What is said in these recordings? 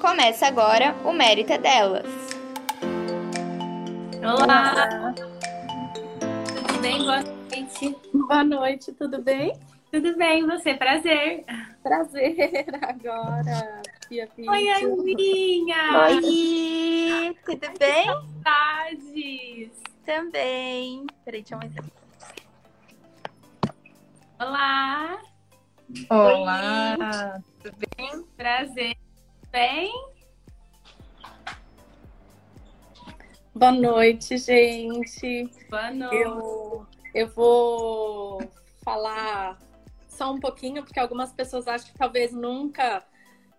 Começa agora o Mérito é Delas. Olá! Tudo bem? Boa noite. Boa noite, tudo bem? Tudo bem, você? Prazer. Prazer agora, Pia Pia. Oi, Aninha! Oi, tudo bem? Saudades! Também. Peraí, deixa eu mais. Olá! Olá, tudo bem? Prazer. Bem? Boa noite, gente. Boa noite. Eu, eu vou falar só um pouquinho, porque algumas pessoas acham que talvez nunca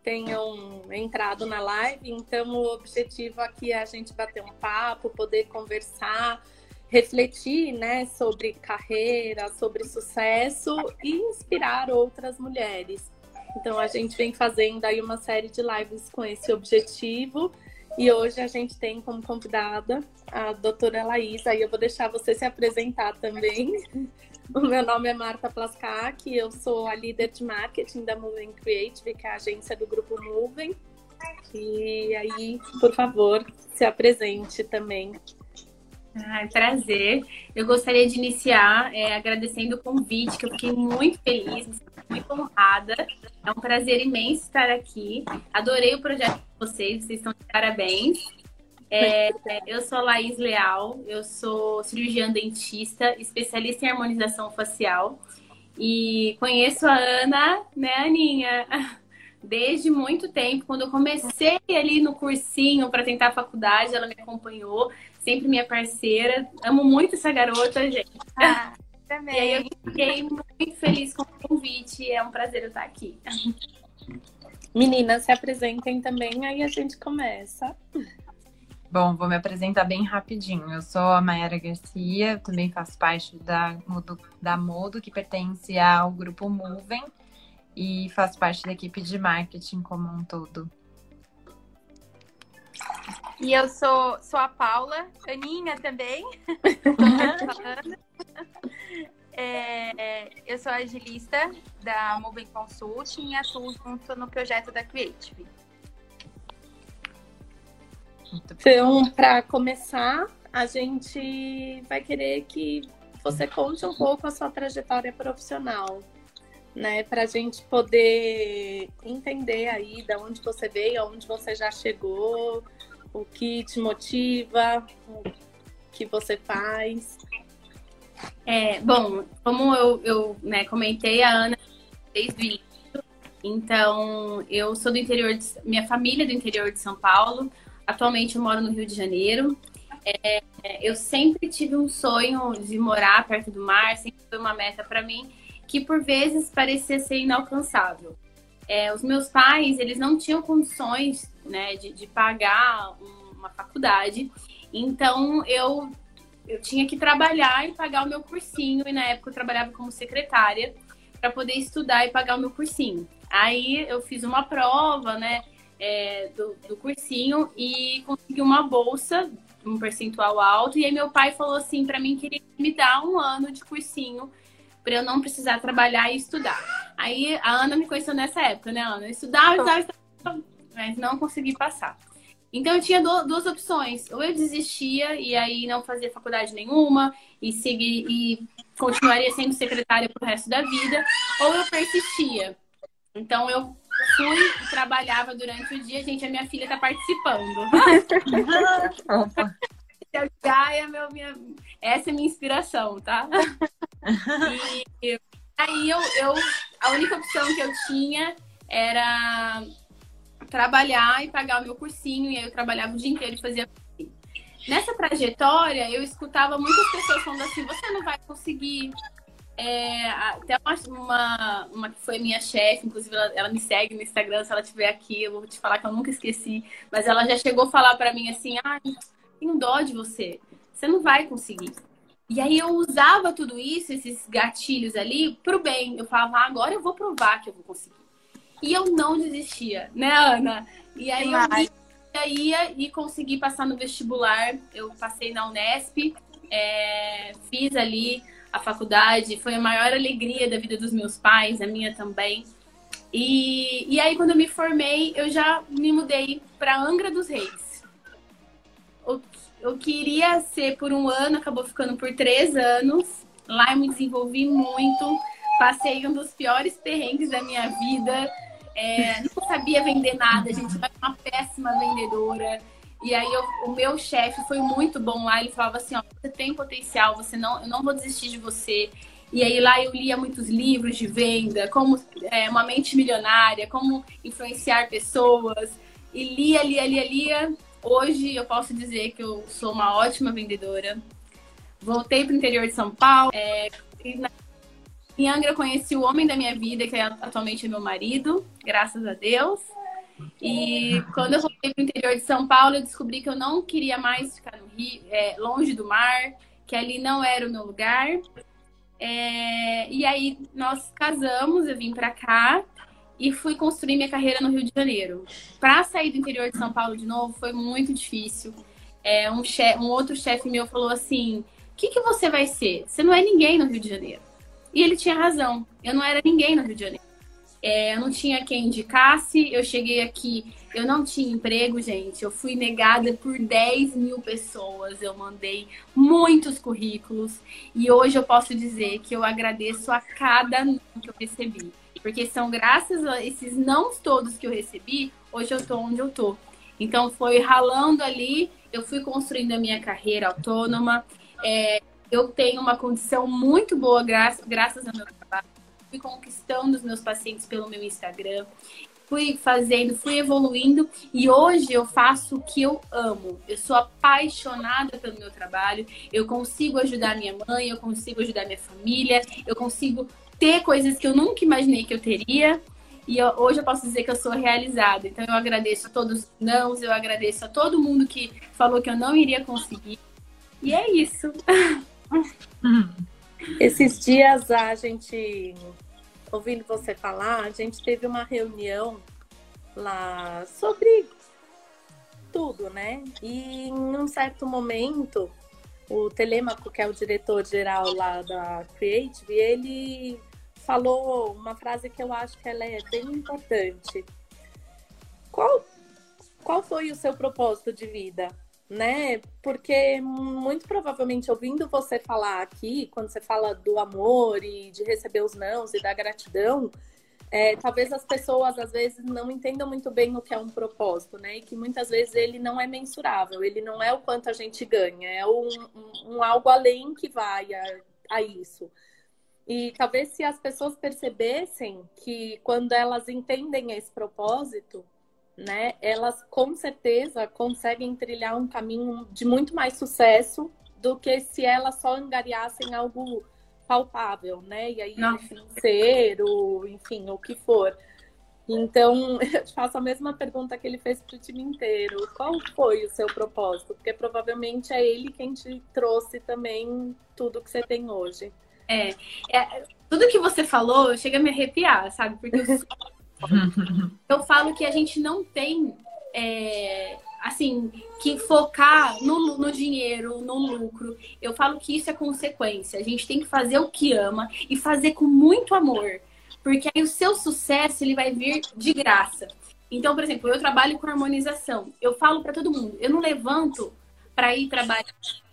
tenham entrado na live, então o objetivo aqui é a gente bater um papo, poder conversar, refletir, né, sobre carreira, sobre sucesso e inspirar outras mulheres. Então a gente vem fazendo aí uma série de lives com esse objetivo. E hoje a gente tem como convidada a doutora Laís. Aí eu vou deixar você se apresentar também. O meu nome é Marta Plascac, eu sou a líder de marketing da Moving Creative, que é a agência do grupo Moving. E aí, por favor, se apresente também. Ai, prazer. Eu gostaria de iniciar é, agradecendo o convite, que eu fiquei muito feliz, muito honrada. É um prazer imenso estar aqui. Adorei o projeto de vocês, vocês estão de parabéns. É, eu sou Laís Leal, eu sou cirurgiã dentista, especialista em harmonização facial. E conheço a Ana, né, Aninha? Desde muito tempo, quando eu comecei ali no cursinho para tentar a faculdade, ela me acompanhou, sempre minha parceira. Amo muito essa garota, gente. Ah, também. E aí eu fiquei muito feliz com o convite, é um prazer eu estar aqui. Meninas, se apresentem também, aí a gente começa. Bom, vou me apresentar bem rapidinho. Eu sou a Mayara Garcia, também faço parte da Modo, da Modo, que pertence ao grupo Movem, e faço parte da equipe de marketing como um todo. E eu sou, sou a Paula, Aninha também. É, eu sou agilista da Moving Consulting e atuo junto no projeto da Creative. Então, para começar, a gente vai querer que você conte um pouco a sua trajetória profissional, né? Para a gente poder entender aí de onde você veio, aonde você já chegou, o que te motiva, o que você faz. É, bom, como eu, eu né, comentei, a Ana desde o início. Então, eu sou do interior, de, minha família é do interior de São Paulo. Atualmente eu moro no Rio de Janeiro. É, eu sempre tive um sonho de morar perto do mar, sempre foi uma meta para mim, que por vezes parecia ser inalcançável. É, os meus pais, eles não tinham condições né, de, de pagar um- uma faculdade, então eu, eu tinha que trabalhar e pagar o meu cursinho, e na época eu trabalhava como secretária para poder estudar e pagar o meu cursinho. Aí eu fiz uma prova, né, é, do, do cursinho e consegui uma bolsa, um percentual alto. E aí meu pai falou assim para mim que ele me dar um ano de cursinho para eu não precisar trabalhar e estudar. Aí a Ana me conheceu nessa época, né, Ana? Eu estudava, estudava, estudava, mas não consegui passar. Então eu tinha du- duas opções. Ou eu desistia e aí não fazia faculdade nenhuma e seguir e continuaria sendo secretária pro resto da vida, ou eu persistia. Então eu fui e trabalhava durante o dia. Gente, a minha filha tá participando. Opa, Seu Gaia, meu, minha... essa é minha inspiração, tá? E aí eu, eu, a única opção que eu tinha era trabalhar e pagar o meu cursinho, e aí eu trabalhava o dia inteiro e fazia. Nessa trajetória, eu escutava muitas pessoas falando assim, você não vai conseguir. É, até uma, uma, que foi minha chefe, inclusive ela, ela me segue no Instagram, se ela estiver aqui, eu vou te falar que eu nunca esqueci. Mas ela já chegou a falar pra mim assim, ai, tenho dó de você. Você não vai conseguir. E aí eu usava tudo isso, esses gatilhos ali, pro bem. Eu falava, ah, agora eu vou provar que eu vou conseguir. E eu não desistia, né, Ana? E aí eu Demais. ia, ia e consegui passar no vestibular. Eu passei na Unesp, é, fiz ali a faculdade. Foi a maior alegria da vida dos meus pais, a minha também. E, e aí, quando eu me formei, eu já me mudei para Angra dos Reis. Eu, eu queria ser por um ano, acabou ficando por três anos. Lá eu me desenvolvi muito, passei um dos piores perrengues da minha vida. É, não sabia vender nada, gente, era uma péssima vendedora. E aí eu, o meu chefe foi muito bom lá, ele falava assim, ó, você tem potencial, você não, eu não vou desistir de você. E aí lá eu lia muitos livros de venda, como é, uma mente milionária, como influenciar pessoas. E lia, lia, lia, lia. Hoje eu posso dizer que eu sou uma ótima vendedora. Voltei para o interior de São Paulo. É, na... Em Angra eu conheci o homem da minha vida, que é, atualmente é meu marido, graças a Deus. E quando eu voltei para o interior de São Paulo, eu descobri que eu não queria mais ficar no Rio, é, longe do mar, que ali não era o meu lugar. É, e aí nós casamos, eu vim para cá e fui construir minha carreira no Rio de Janeiro. Para sair do interior de São Paulo de novo foi muito difícil. É, um, chefe, um outro chefe meu falou assim: o que, que você vai ser? Você não é ninguém no Rio de Janeiro. E ele tinha razão. Eu não era ninguém no Rio de Janeiro. É, eu não tinha quem indicasse. Eu cheguei aqui, eu não tinha emprego, gente. Eu fui negada por 10 mil pessoas. Eu mandei muitos currículos. E hoje eu posso dizer que eu agradeço a cada que eu recebi. Porque são graças a esses não todos que eu recebi, hoje eu tô onde eu tô. Então foi ralando ali, eu fui construindo a minha carreira autônoma. É, eu tenho uma condição muito boa graças, graças ao meu trabalho fui conquistando os meus pacientes pelo meu Instagram, fui fazendo, fui evoluindo e hoje eu faço o que eu amo. Eu sou apaixonada pelo meu trabalho, eu consigo ajudar minha mãe, eu consigo ajudar minha família, eu consigo ter coisas que eu nunca imaginei que eu teria. E eu, hoje eu posso dizer que eu sou realizada. Então eu agradeço a todos os nãos, eu agradeço a todo mundo que falou que eu não iria conseguir. E é isso. Esses dias a gente, ouvindo você falar, a gente teve uma reunião lá sobre tudo, né? E em um certo momento, o Telemaco, que é o diretor-geral lá da Creative, ele falou uma frase que eu acho que ela é bem importante. Qual, qual foi o seu propósito de vida? né? Porque muito provavelmente ouvindo você falar aqui, quando você fala do amor e de receber os nãos e da gratidão, é, talvez as pessoas às vezes não entendam muito bem o que é um propósito, né? E que muitas vezes ele não é mensurável, ele não é o quanto a gente ganha, é um, um, um algo além que vai a, a isso. E talvez se as pessoas percebessem que quando elas entendem esse propósito, né, elas com certeza conseguem trilhar um caminho de muito mais sucesso do que se elas só angariassem algo palpável, né? E aí Não. financeiro, enfim, o que for. Então, eu te faço a mesma pergunta que ele fez para o time inteiro. Qual foi o seu propósito? Porque provavelmente é ele quem te trouxe também tudo que você tem hoje. É, é tudo que você falou chega a me arrepiar, sabe? Porque eu eu falo que a gente não tem, é, assim, que focar no, no dinheiro, no lucro. Eu falo que isso é consequência. A gente tem que fazer o que ama e fazer com muito amor. Porque aí o seu sucesso ele vai vir de graça. Então, por exemplo, eu trabalho com harmonização. Eu falo para todo mundo, eu não levanto para ir trabalhar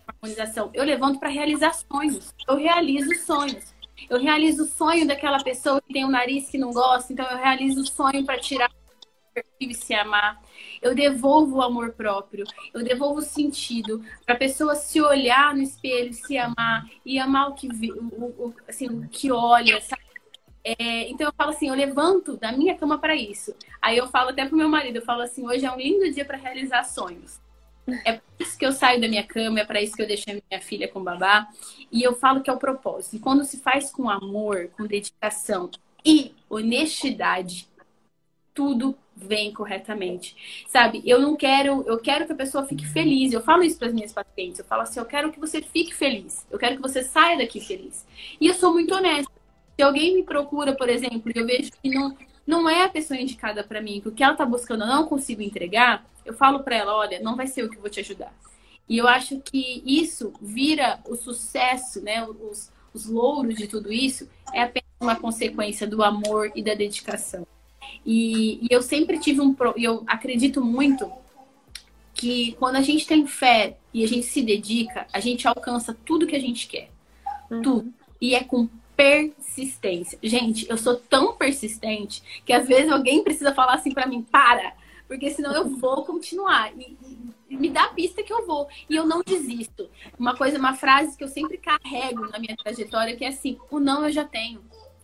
harmonização. Eu levanto para realizar sonhos. Eu realizo sonhos. Eu realizo o sonho daquela pessoa que tem um nariz que não gosta, então eu realizo o sonho para tirar e se amar. Eu devolvo o amor próprio, eu devolvo o sentido para a pessoa se olhar no espelho, se amar e amar o que o, o, assim, o que olha, sabe? É, então eu falo assim, eu levanto da minha cama para isso. Aí eu falo até pro meu marido, eu falo assim, hoje é um lindo dia para realizar sonhos. É por isso que eu saio da minha cama, é para isso que eu deixo a minha filha com babá. E eu falo que é o propósito. E quando se faz com amor, com dedicação e honestidade, tudo vem corretamente. Sabe? Eu não quero, eu quero que a pessoa fique feliz. Eu falo isso para as minhas pacientes. Eu falo assim, eu quero que você fique feliz. Eu quero que você saia daqui feliz. E eu sou muito honesta. Se alguém me procura, por exemplo, e eu vejo que não, não é a pessoa indicada para mim, que o que ela está buscando eu não consigo entregar, eu falo para ela, olha, não vai ser eu que vou te ajudar. E eu acho que isso vira o sucesso, né? Os, os louros de tudo isso é apenas uma consequência do amor e da dedicação. E, e eu sempre tive um. Eu acredito muito que quando a gente tem fé e a gente se dedica, a gente alcança tudo que a gente quer. Uhum. Tudo. E é com persistência. Gente, eu sou tão persistente que às vezes alguém precisa falar assim para mim, para, porque senão eu vou continuar. E, e, me dá a pista que eu vou. E eu não desisto. Uma coisa, uma frase que eu sempre carrego na minha trajetória que é assim: o não eu já tenho.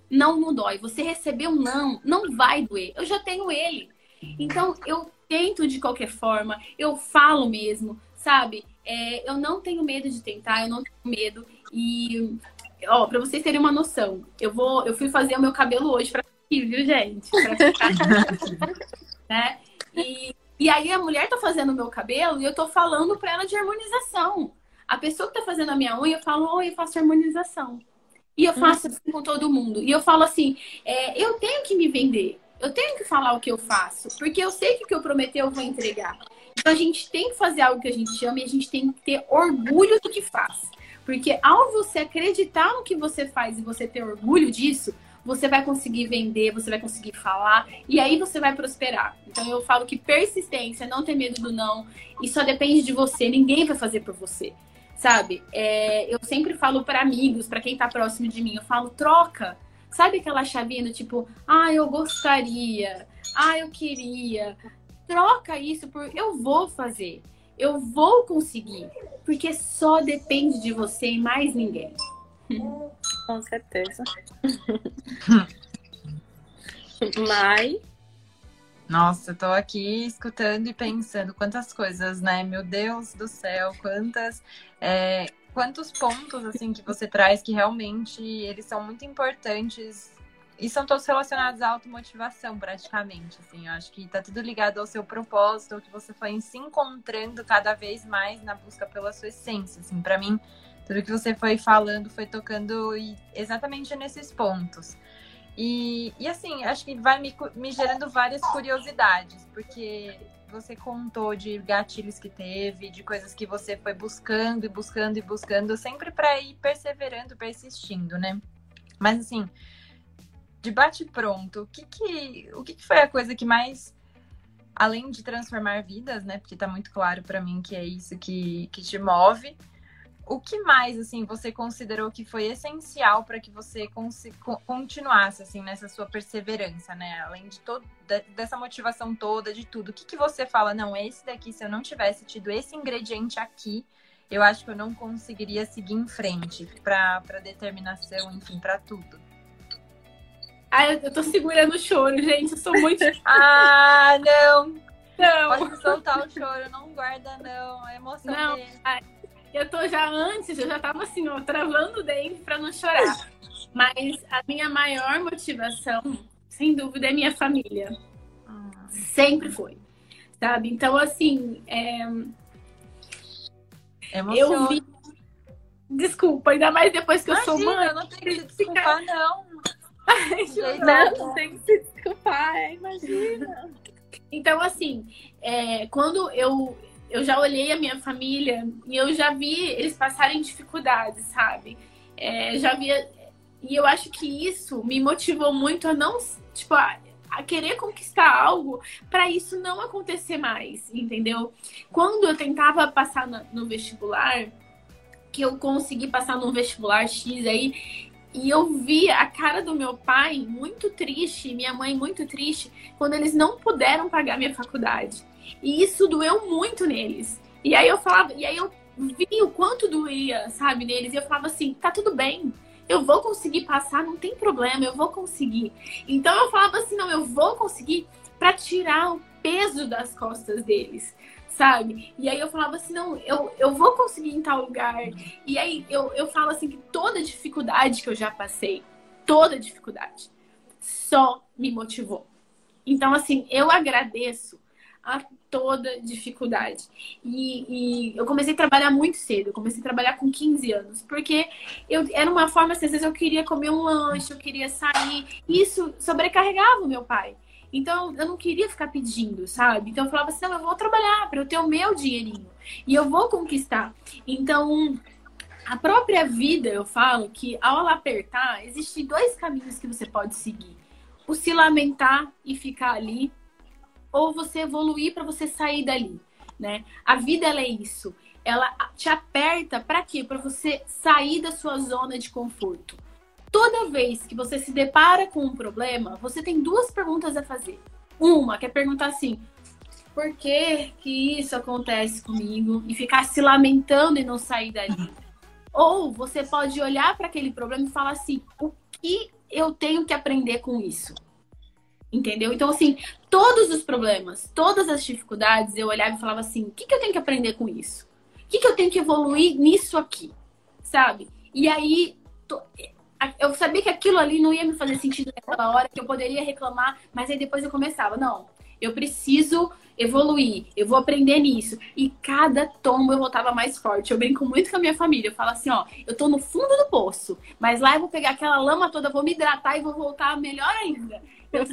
Não não dói. Você receber um não, não vai doer. Eu já tenho ele. Então eu tento de qualquer forma, eu falo mesmo, sabe? É, eu não tenho medo de tentar, eu não tenho medo. E ó, pra vocês terem uma noção, eu vou, eu fui fazer o meu cabelo hoje pra aqui, viu, gente? Pra ficar né? E, e aí a mulher tá fazendo o meu cabelo e eu tô falando pra ela de harmonização. A pessoa que tá fazendo a minha unha, eu falo, oi, eu faço harmonização. E eu faço assim com todo mundo. E eu falo assim, é, eu tenho que me vender. Eu tenho que falar o que eu faço. Porque eu sei que o que eu prometer eu vou entregar. Então a gente tem que fazer algo que a gente ama e a gente tem que ter orgulho do que faz. Porque ao você acreditar no que você faz e você ter orgulho disso, você vai conseguir vender, você vai conseguir falar e aí você vai prosperar. Então eu falo que persistência, não ter medo do não, e só depende de você, ninguém vai fazer por você. Sabe? É, eu sempre falo para amigos, para quem tá próximo de mim, eu falo troca. Sabe aquela chavinha do tipo, ah, eu gostaria, ah, eu queria. Troca isso por eu vou fazer eu vou conseguir, porque só depende de você e mais ninguém. Com certeza. Mai? Nossa, eu tô aqui escutando e pensando quantas coisas, né? Meu Deus do céu, quantas, é, quantos pontos assim que você traz que realmente eles são muito importantes e são todos relacionados à automotivação, praticamente. Assim, eu acho que tá tudo ligado ao seu propósito, ao que você foi se encontrando cada vez mais na busca pela sua essência. Assim, para mim, tudo que você foi falando foi tocando exatamente nesses pontos. E, e assim, acho que vai me, me gerando várias curiosidades, porque você contou de gatilhos que teve, de coisas que você foi buscando e buscando e buscando, sempre para ir perseverando, persistindo, né? Mas assim, de bate pronto, o que que, o que que foi a coisa que mais além de transformar vidas, né? Porque tá muito claro para mim que é isso que, que te move. O que mais, assim, você considerou que foi essencial para que você continuasse, assim, nessa sua perseverança, né? Além de todo, dessa motivação toda, de tudo. O que, que você fala? Não, esse daqui, se eu não tivesse tido esse ingrediente aqui, eu acho que eu não conseguiria seguir em frente para determinação, enfim, para tudo. Ai, eu tô segurando o choro, gente. Eu sou muito. ah, não! Não. Pode soltar o choro, não guarda, não. É emoção. Não, ai, eu tô já antes, eu já tava assim, ó, travando o dente pra não chorar. Mas a minha maior motivação, sem dúvida, é minha família. Ah. Sempre foi. Sabe? Então, assim, é... eu vi. Desculpa, ainda mais depois que Imagina, eu sou mãe. Eu não tenho que se desculpar, não. Não, tem que se desculpar, é, imagina. Então, assim, é, quando eu, eu já olhei a minha família e eu já vi eles passarem dificuldades, sabe? É, já via. E eu acho que isso me motivou muito a não, tipo, a, a querer conquistar algo para isso não acontecer mais, entendeu? Quando eu tentava passar no, no vestibular, que eu consegui passar no vestibular X aí, e eu vi a cara do meu pai muito triste, minha mãe muito triste, quando eles não puderam pagar minha faculdade. E isso doeu muito neles. E aí eu falava, e aí eu vi o quanto doía, sabe, neles. E eu falava assim, tá tudo bem. Eu vou conseguir passar, não tem problema, eu vou conseguir. Então eu falava assim, não, eu vou conseguir para tirar o peso das costas deles sabe? E aí eu falava assim, não, eu, eu vou conseguir em tal lugar. E aí eu, eu falo assim que toda dificuldade que eu já passei, toda dificuldade, só me motivou. Então, assim, eu agradeço a toda dificuldade. E, e, eu comecei a trabalhar muito cedo, eu comecei a trabalhar com 15 anos, porque eu, era uma forma, assim, às vezes eu queria comer um lanche, eu queria sair, isso sobrecarregava o meu pai. Então eu não queria ficar pedindo, sabe? Então eu falava assim: não, eu vou trabalhar para eu ter o meu dinheirinho e eu vou conquistar. Então a própria vida, eu falo que ao ela apertar, existem dois caminhos que você pode seguir. se lamentar e ficar ali, ou você evoluir para você sair dali, né? A vida ela é isso. Ela te aperta para quê? Para você sair da sua zona de conforto. Toda vez que você se depara com um problema, você tem duas perguntas a fazer. Uma, que é perguntar assim: por que que isso acontece comigo? E ficar se lamentando e não sair dali. Ou você pode olhar para aquele problema e falar assim: o que eu tenho que aprender com isso? Entendeu? Então, assim, todos os problemas, todas as dificuldades, eu olhava e falava assim: o que, que eu tenho que aprender com isso? O que, que eu tenho que evoluir nisso aqui? Sabe? E aí, eu sabia que aquilo ali não ia me fazer sentido naquela hora, que eu poderia reclamar, mas aí depois eu começava: não, eu preciso evoluir, eu vou aprender nisso. E cada tombo eu voltava mais forte. Eu brinco muito com a minha família. Eu falo assim, ó, eu tô no fundo do poço, mas lá eu vou pegar aquela lama toda, vou me hidratar e vou voltar melhor ainda. Eu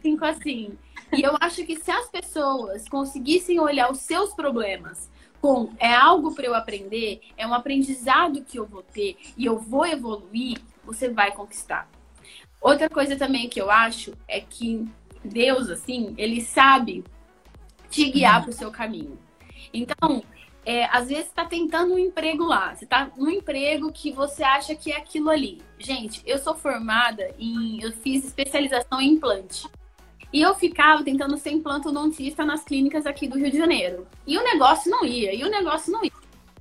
sinto assim. E eu acho que se as pessoas conseguissem olhar os seus problemas com é algo para eu aprender, é um aprendizado que eu vou ter e eu vou evoluir, você vai conquistar. Outra coisa também que eu acho é que Deus, assim, ele sabe te guiar para o seu caminho. Então, é, às vezes está tentando um emprego lá, você está num emprego que você acha que é aquilo ali. Gente, eu sou formada em. Eu fiz especialização em implante. E eu ficava tentando ser implantodontista nas clínicas aqui do Rio de Janeiro. E o negócio não ia, e o negócio não ia.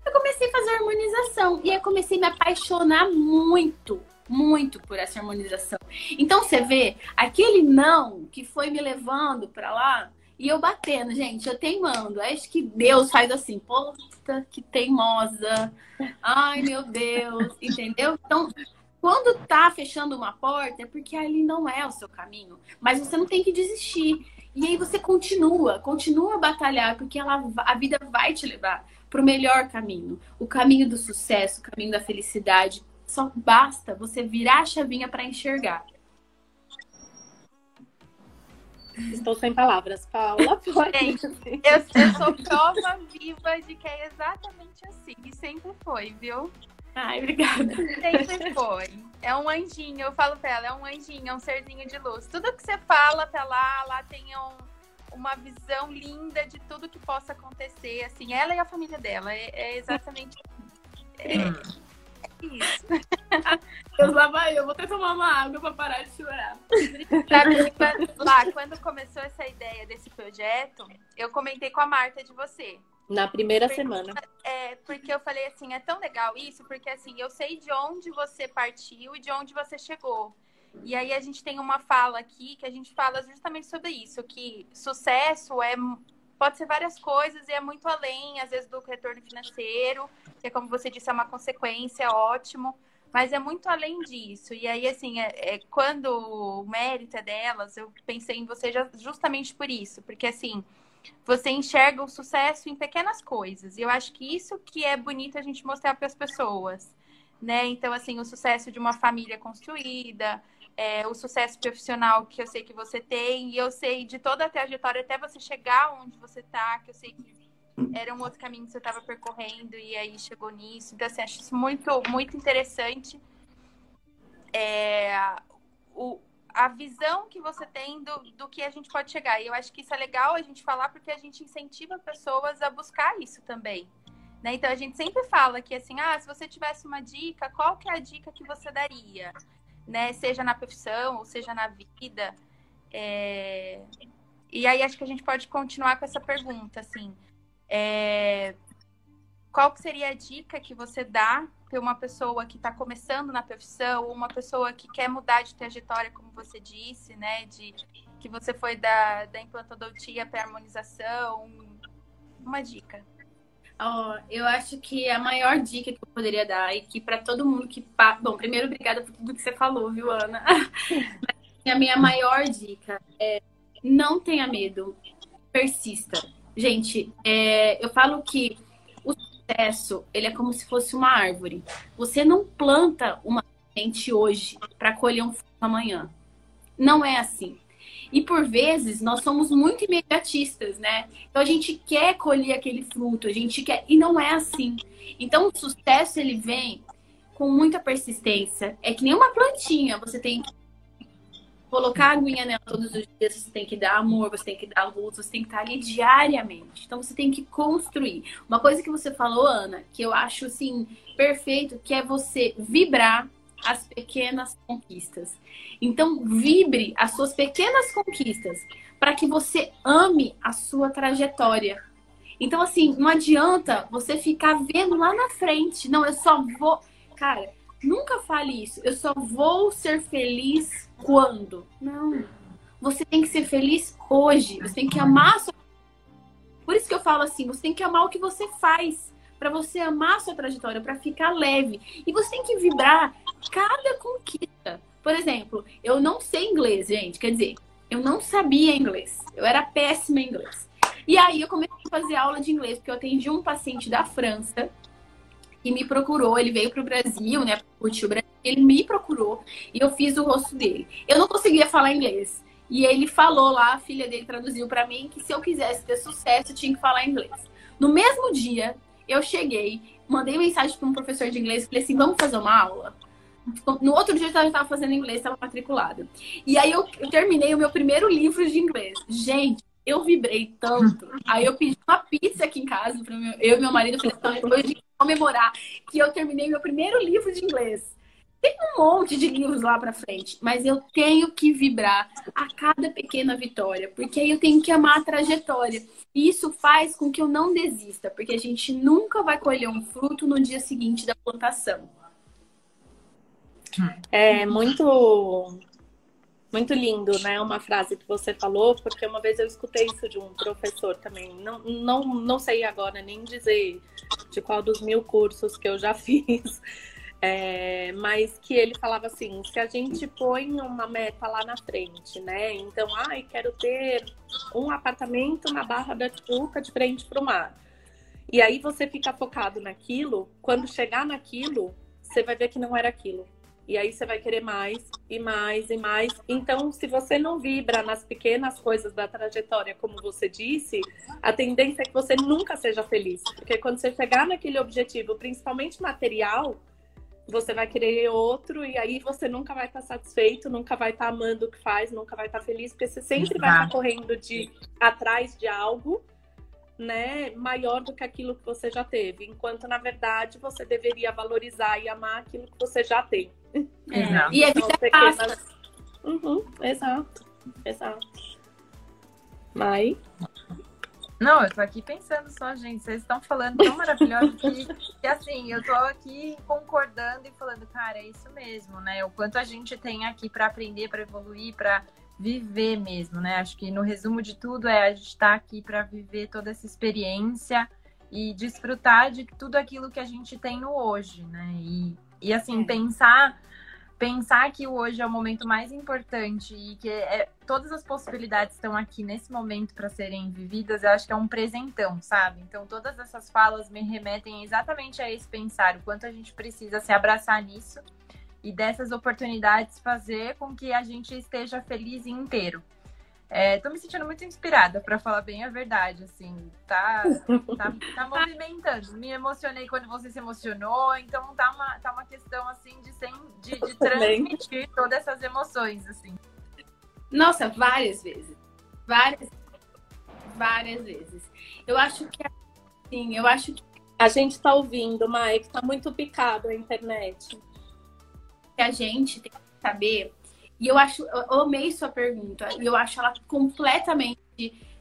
Eu comecei a fazer harmonização. E aí comecei a me apaixonar muito, muito por essa harmonização. Então você vê, aquele não que foi me levando para lá, e eu batendo, gente, eu teimando. Acho que Deus faz assim, puta, que teimosa. Ai, meu Deus, entendeu? Então, quando tá fechando uma porta, é porque ali não é o seu caminho. Mas você não tem que desistir. E aí você continua, continua a batalhar, porque ela, a vida vai te levar para o melhor caminho. O caminho do sucesso, o caminho da felicidade. Só basta você virar a chavinha para enxergar. Estou sem palavras, Paula. Gente, eu, eu sou prova viva de que é exatamente assim. E sempre foi, viu? Ai, obrigada. Sempre foi. É um anjinho, eu falo pra ela, é um anjinho, é um serzinho de luz. Tudo que você fala tá lá, lá tem um, uma visão linda de tudo que possa acontecer. Assim, ela e a família dela. É, é exatamente. É, hum. é isso. Deus lá vai eu, vou até tomar uma água para parar de chorar. Sabe, quando, lá, quando começou essa ideia desse projeto, eu comentei com a Marta de você. Na primeira porque, semana. É, porque eu falei assim, é tão legal isso, porque assim, eu sei de onde você partiu e de onde você chegou. E aí a gente tem uma fala aqui que a gente fala justamente sobre isso, que sucesso é pode ser várias coisas e é muito além, às vezes, do retorno financeiro, que é como você disse, é uma consequência, é ótimo mas é muito além disso. E aí, assim, é, é, quando o mérito é delas, eu pensei em você justamente por isso, porque assim, você enxerga o sucesso em pequenas coisas. E eu acho que isso que é bonito a gente mostrar para as pessoas, né? Então, assim, o sucesso de uma família construída, é, o sucesso profissional que eu sei que você tem, e eu sei de toda a trajetória até você chegar onde você está, que eu sei que era um outro caminho que você estava percorrendo e aí chegou nisso. Então, assim, acho isso muito, muito interessante. É, o, a visão que você tem do, do que a gente pode chegar. E eu acho que isso é legal a gente falar porque a gente incentiva pessoas a buscar isso também. Né? Então, a gente sempre fala que, assim, ah, se você tivesse uma dica, qual que é a dica que você daria? Né? Seja na profissão ou seja na vida. É... E aí, acho que a gente pode continuar com essa pergunta, assim. É... Qual seria a dica que você dá para uma pessoa que está começando na profissão, ou uma pessoa que quer mudar de trajetória, como você disse, né? De que você foi da, da implantodontia para harmonização. Uma dica. Oh, eu acho que a maior dica que eu poderia dar e que para todo mundo que. Bom, primeiro, obrigada por tudo que você falou, viu, Ana? a minha maior dica é não tenha medo, persista. Gente, é, eu falo que o sucesso, ele é como se fosse uma árvore. Você não planta uma semente hoje para colher um fruto amanhã. Não é assim. E por vezes nós somos muito imediatistas, né? Então a gente quer colher aquele fruto, a gente quer e não é assim. Então o sucesso ele vem com muita persistência. É que nem uma plantinha, você tem que colocar aguinha nela todos os dias, você tem que dar amor, você tem que dar luz, você tem que estar ali diariamente. Então você tem que construir. Uma coisa que você falou, Ana, que eu acho assim perfeito, que é você vibrar as pequenas conquistas. Então vibre as suas pequenas conquistas para que você ame a sua trajetória. Então assim, não adianta você ficar vendo lá na frente. Não, eu só vou, cara, nunca fale isso. Eu só vou ser feliz quando. Não. Você tem que ser feliz hoje. Você tem que amar a sua. Por isso que eu falo assim: você tem que amar o que você faz. Para você amar a sua trajetória, para ficar leve. E você tem que vibrar cada conquista. Por exemplo, eu não sei inglês, gente. Quer dizer, eu não sabia inglês. Eu era péssima em inglês. E aí eu comecei a fazer aula de inglês, porque eu atendi um paciente da França que me procurou. Ele veio para o Brasil, né? Curtiu o Brasil ele me procurou e eu fiz o rosto dele. Eu não conseguia falar inglês. E ele falou lá, a filha dele traduziu para mim que se eu quisesse ter sucesso, eu tinha que falar inglês. No mesmo dia, eu cheguei, mandei mensagem para um professor de inglês, falei assim: "Vamos fazer uma aula?" No outro dia eu já estava fazendo inglês, estava matriculada. E aí eu, eu terminei o meu primeiro livro de inglês. Gente, eu vibrei tanto. Aí eu pedi uma pizza aqui em casa para eu e meu marido, falei, hoje comemorar que eu terminei meu primeiro livro de inglês. Tem um monte de livros lá para frente, mas eu tenho que vibrar a cada pequena vitória, porque aí eu tenho que amar a trajetória. E isso faz com que eu não desista, porque a gente nunca vai colher um fruto no dia seguinte da plantação. É muito muito lindo, né? Uma frase que você falou, porque uma vez eu escutei isso de um professor também. Não, não, não sei agora nem dizer de qual dos mil cursos que eu já fiz, é, mas que ele falava assim: se a gente põe uma meta lá na frente, né? Então, ai, quero ter um apartamento na Barra da Tijuca de frente para o mar. E aí você fica focado naquilo, quando chegar naquilo, você vai ver que não era aquilo. E aí você vai querer mais e mais e mais. Então, se você não vibra nas pequenas coisas da trajetória, como você disse, a tendência é que você nunca seja feliz. Porque quando você chegar naquele objetivo, principalmente material, você vai querer outro e aí você nunca vai estar satisfeito, nunca vai estar amando o que faz, nunca vai estar feliz, porque você sempre vai estar correndo de atrás de algo, né, maior do que aquilo que você já teve, enquanto na verdade você deveria valorizar e amar aquilo que você já tem. É. E é vida pequenas... uhum, exato, exato. Mai? Não, eu tô aqui pensando só, gente. Vocês estão falando tão maravilhoso que, que, assim, eu tô aqui concordando e falando, cara, é isso mesmo, né? O quanto a gente tem aqui para aprender, para evoluir, para viver mesmo, né? Acho que no resumo de tudo é a gente estar tá aqui para viver toda essa experiência e desfrutar de tudo aquilo que a gente tem no hoje, né? E, e assim, é. pensar pensar que hoje é o momento mais importante e que é, todas as possibilidades estão aqui nesse momento para serem vividas, eu acho que é um presentão, sabe? Então, todas essas falas me remetem exatamente a esse pensar, o quanto a gente precisa se abraçar nisso e dessas oportunidades fazer com que a gente esteja feliz e inteiro. É, tô me sentindo muito inspirada, para falar bem a verdade, assim, tá, tá, tá, movimentando. Me emocionei quando você se emocionou, então tá uma, tá uma questão, assim, de, sem, de, de transmitir todas essas emoções, assim. Nossa, várias vezes. Várias, várias vezes. Eu acho que, assim, eu acho que... A gente tá ouvindo, Mike, tá muito picado a internet. A gente tem que saber e eu acho, eu amei sua pergunta, e eu acho ela completamente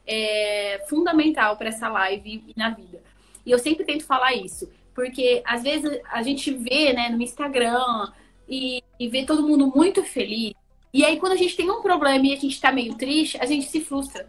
é, fundamental para essa live e na vida. E eu sempre tento falar isso, porque às vezes a gente vê, né, no Instagram e, e vê todo mundo muito feliz. E aí, quando a gente tem um problema e a gente tá meio triste, a gente se frustra.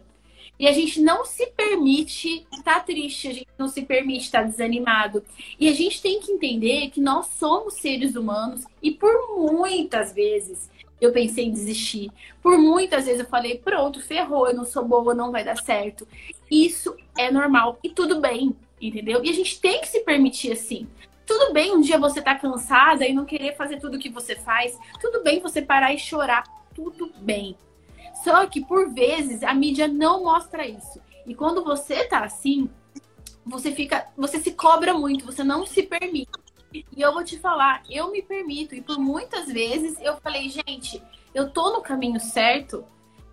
E a gente não se permite estar tá triste, a gente não se permite estar tá desanimado. E a gente tem que entender que nós somos seres humanos e por muitas vezes eu pensei em desistir. Por muitas vezes eu falei, pronto, ferrou, eu não sou boa, não vai dar certo. Isso é normal e tudo bem, entendeu? E a gente tem que se permitir assim. Tudo bem um dia você tá cansada e não querer fazer tudo que você faz. Tudo bem você parar e chorar. Tudo bem. Só que por vezes a mídia não mostra isso. E quando você tá assim, você fica, você se cobra muito, você não se permite. E eu vou te falar, eu me permito. E por muitas vezes eu falei, gente, eu tô no caminho certo.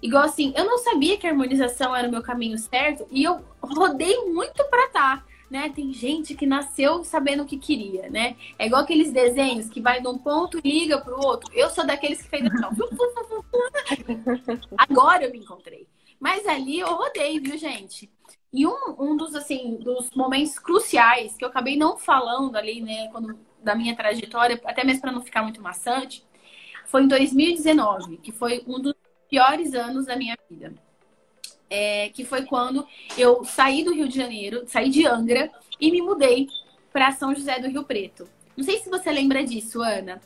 Igual assim, eu não sabia que a harmonização era o meu caminho certo. E eu rodei muito pra tá. Né? Tem gente que nasceu sabendo o que queria, né? É igual aqueles desenhos que vai de um ponto e liga pro outro. Eu sou daqueles que fez assim, Agora eu me encontrei. Mas ali eu rodei, viu, gente? E um, um dos, assim, dos momentos cruciais que eu acabei não falando ali, né, quando, da minha trajetória, até mesmo para não ficar muito maçante, foi em 2019, que foi um dos piores anos da minha vida. É, que foi quando eu saí do Rio de Janeiro, saí de Angra e me mudei para São José do Rio Preto. Não sei se você lembra disso, Ana.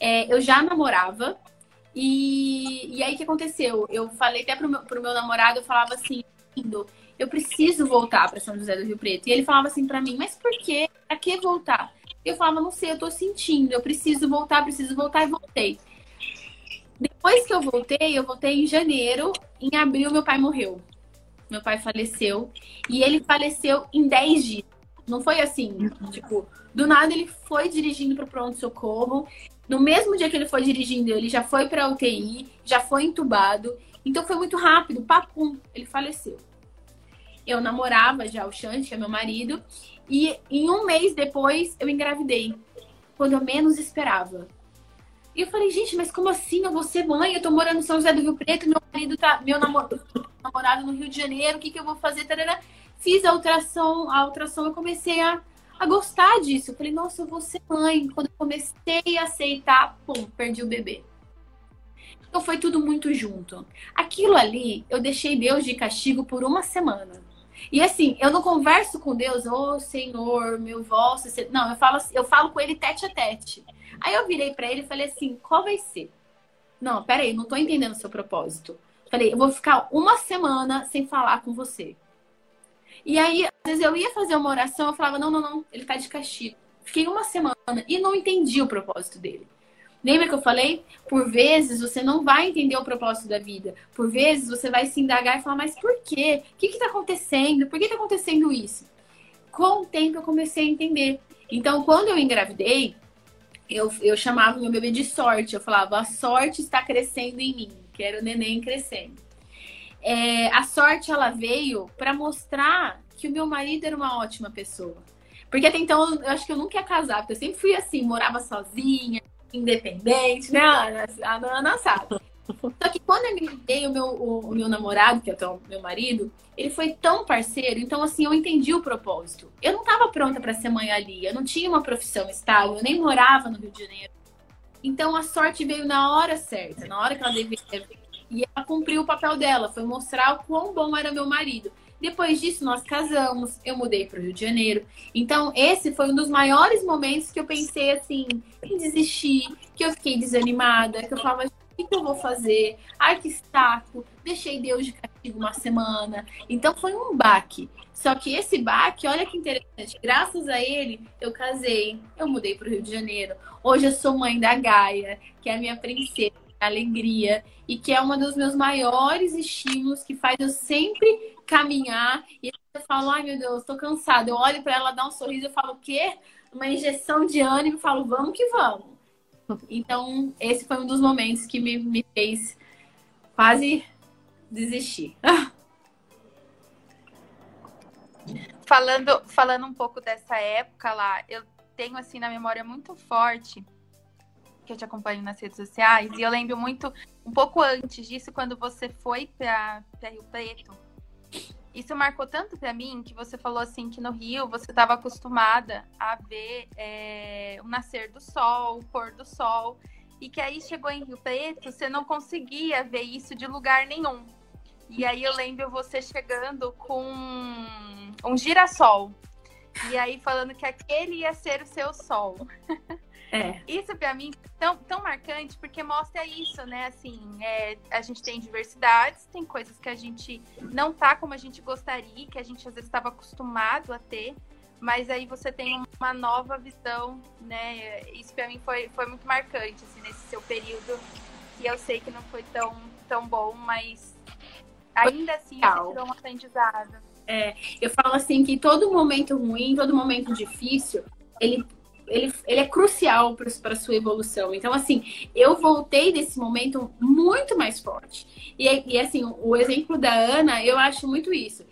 É, eu já namorava e, e aí o que aconteceu? Eu falei até pro meu, pro meu namorado, eu falava assim, lindo, eu preciso voltar para São José do Rio Preto. E ele falava assim para mim, mas por quê? Pra que voltar? Eu falava, não sei, eu tô sentindo, eu preciso voltar, preciso voltar e voltei. Depois que eu voltei, eu voltei em janeiro, em abril meu pai morreu. Meu pai faleceu e ele faleceu em 10 dias. Não foi assim, tipo, do nada ele foi dirigindo para pronto socorro. No mesmo dia que ele foi dirigindo, ele já foi para UTI, já foi entubado. Então foi muito rápido, papum, ele faleceu eu namorava já o Xande, que é meu marido, e em um mês depois eu engravidei, quando eu menos esperava. E eu falei, gente, mas como assim? Eu vou ser mãe, eu tô morando em São José do Rio Preto, meu marido tá, meu namorado, namorado no Rio de Janeiro, o que, que eu vou fazer? Tarará. Fiz a ultrassom, a ultrassom eu comecei a, a gostar disso. Eu falei, nossa, eu vou ser mãe. Quando eu comecei a aceitar, pum, perdi o bebê. Então foi tudo muito junto. Aquilo ali, eu deixei Deus de castigo por uma semana. E assim, eu não converso com Deus, ô oh, Senhor, meu vosso. Não, eu falo, eu falo com ele tete a tete. Aí eu virei para ele e falei assim: qual vai ser? Não, peraí, não tô entendendo o seu propósito. Falei, eu vou ficar uma semana sem falar com você. E aí, às vezes eu ia fazer uma oração, eu falava: não, não, não, ele tá de castigo. Fiquei uma semana e não entendi o propósito dele. Lembra que eu falei? Por vezes você não vai entender o propósito da vida. Por vezes você vai se indagar e falar, mas por quê? O que está acontecendo? Por que está acontecendo isso? Com o tempo eu comecei a entender. Então, quando eu engravidei, eu, eu chamava meu bebê de sorte. Eu falava, a sorte está crescendo em mim. Quero o neném crescendo. É, a sorte, ela veio para mostrar que o meu marido era uma ótima pessoa. Porque até então, eu acho que eu nunca ia casar, porque eu sempre fui assim, morava sozinha, independente, né, Ana? A Ana sabe. Só que quando eu engravidei, o meu, o, o, meu namorado, que é o meu marido, ele foi tão parceiro, então assim, eu entendi o propósito. Eu não estava pronta para ser mãe ali, eu não tinha uma profissão estável, eu nem morava no Rio de Janeiro. Então a sorte veio na hora certa, na hora que ela deveria. E ela cumpriu o papel dela, foi mostrar o quão bom era meu marido. Depois disso, nós casamos, eu mudei para o Rio de Janeiro. Então, esse foi um dos maiores momentos que eu pensei assim, em desistir, que eu fiquei desanimada, que eu falava, o que, eu vou fazer? Ai, que saco, deixei Deus de castigo uma semana. Então, foi um baque. Só que esse baque, olha que interessante, graças a ele, eu casei, eu mudei para o Rio de Janeiro. Hoje eu sou mãe da Gaia, que é a minha princesa alegria e que é um dos meus maiores estímulos que faz eu sempre caminhar e eu falo, ai meu Deus, tô cansada. Eu olho para ela, dá um sorriso, eu falo, o quê? Uma injeção de ânimo, falo, vamos que vamos. Então, esse foi um dos momentos que me, me fez quase desistir. Falando, falando um pouco dessa época lá, eu tenho assim na memória muito forte que eu te acompanho nas redes sociais e eu lembro muito um pouco antes disso quando você foi para Rio Preto isso marcou tanto para mim que você falou assim que no Rio você estava acostumada a ver é, o nascer do sol, o pôr do sol, e que aí chegou em Rio Preto, você não conseguia ver isso de lugar nenhum. E aí eu lembro você chegando com um girassol. E aí falando que aquele ia ser o seu sol. É. Isso para mim é tão, tão marcante porque mostra isso, né? Assim, é, a gente tem diversidades, tem coisas que a gente não tá como a gente gostaria, que a gente às vezes estava acostumado a ter, mas aí você tem uma nova visão, né? Isso para mim foi, foi muito marcante assim, nesse seu período. E eu sei que não foi tão, tão bom, mas ainda assim você tirou um aprendizado. É, eu falo assim que todo momento ruim, todo momento difícil, ele ele, ele é crucial para sua evolução. Então, assim, eu voltei desse momento muito mais forte. E, e assim, o exemplo da Ana, eu acho muito isso.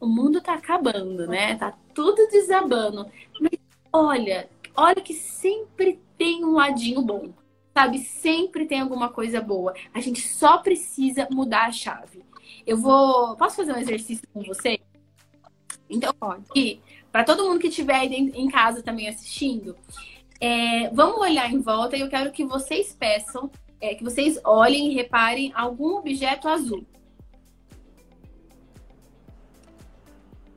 O mundo tá acabando, né? Tá tudo desabando. Mas olha, olha que sempre tem um ladinho bom. Sabe? Sempre tem alguma coisa boa. A gente só precisa mudar a chave. Eu vou. Posso fazer um exercício com você? Então, pode. Para todo mundo que estiver em casa também assistindo, é, vamos olhar em volta e eu quero que vocês peçam, é, que vocês olhem e reparem algum objeto azul.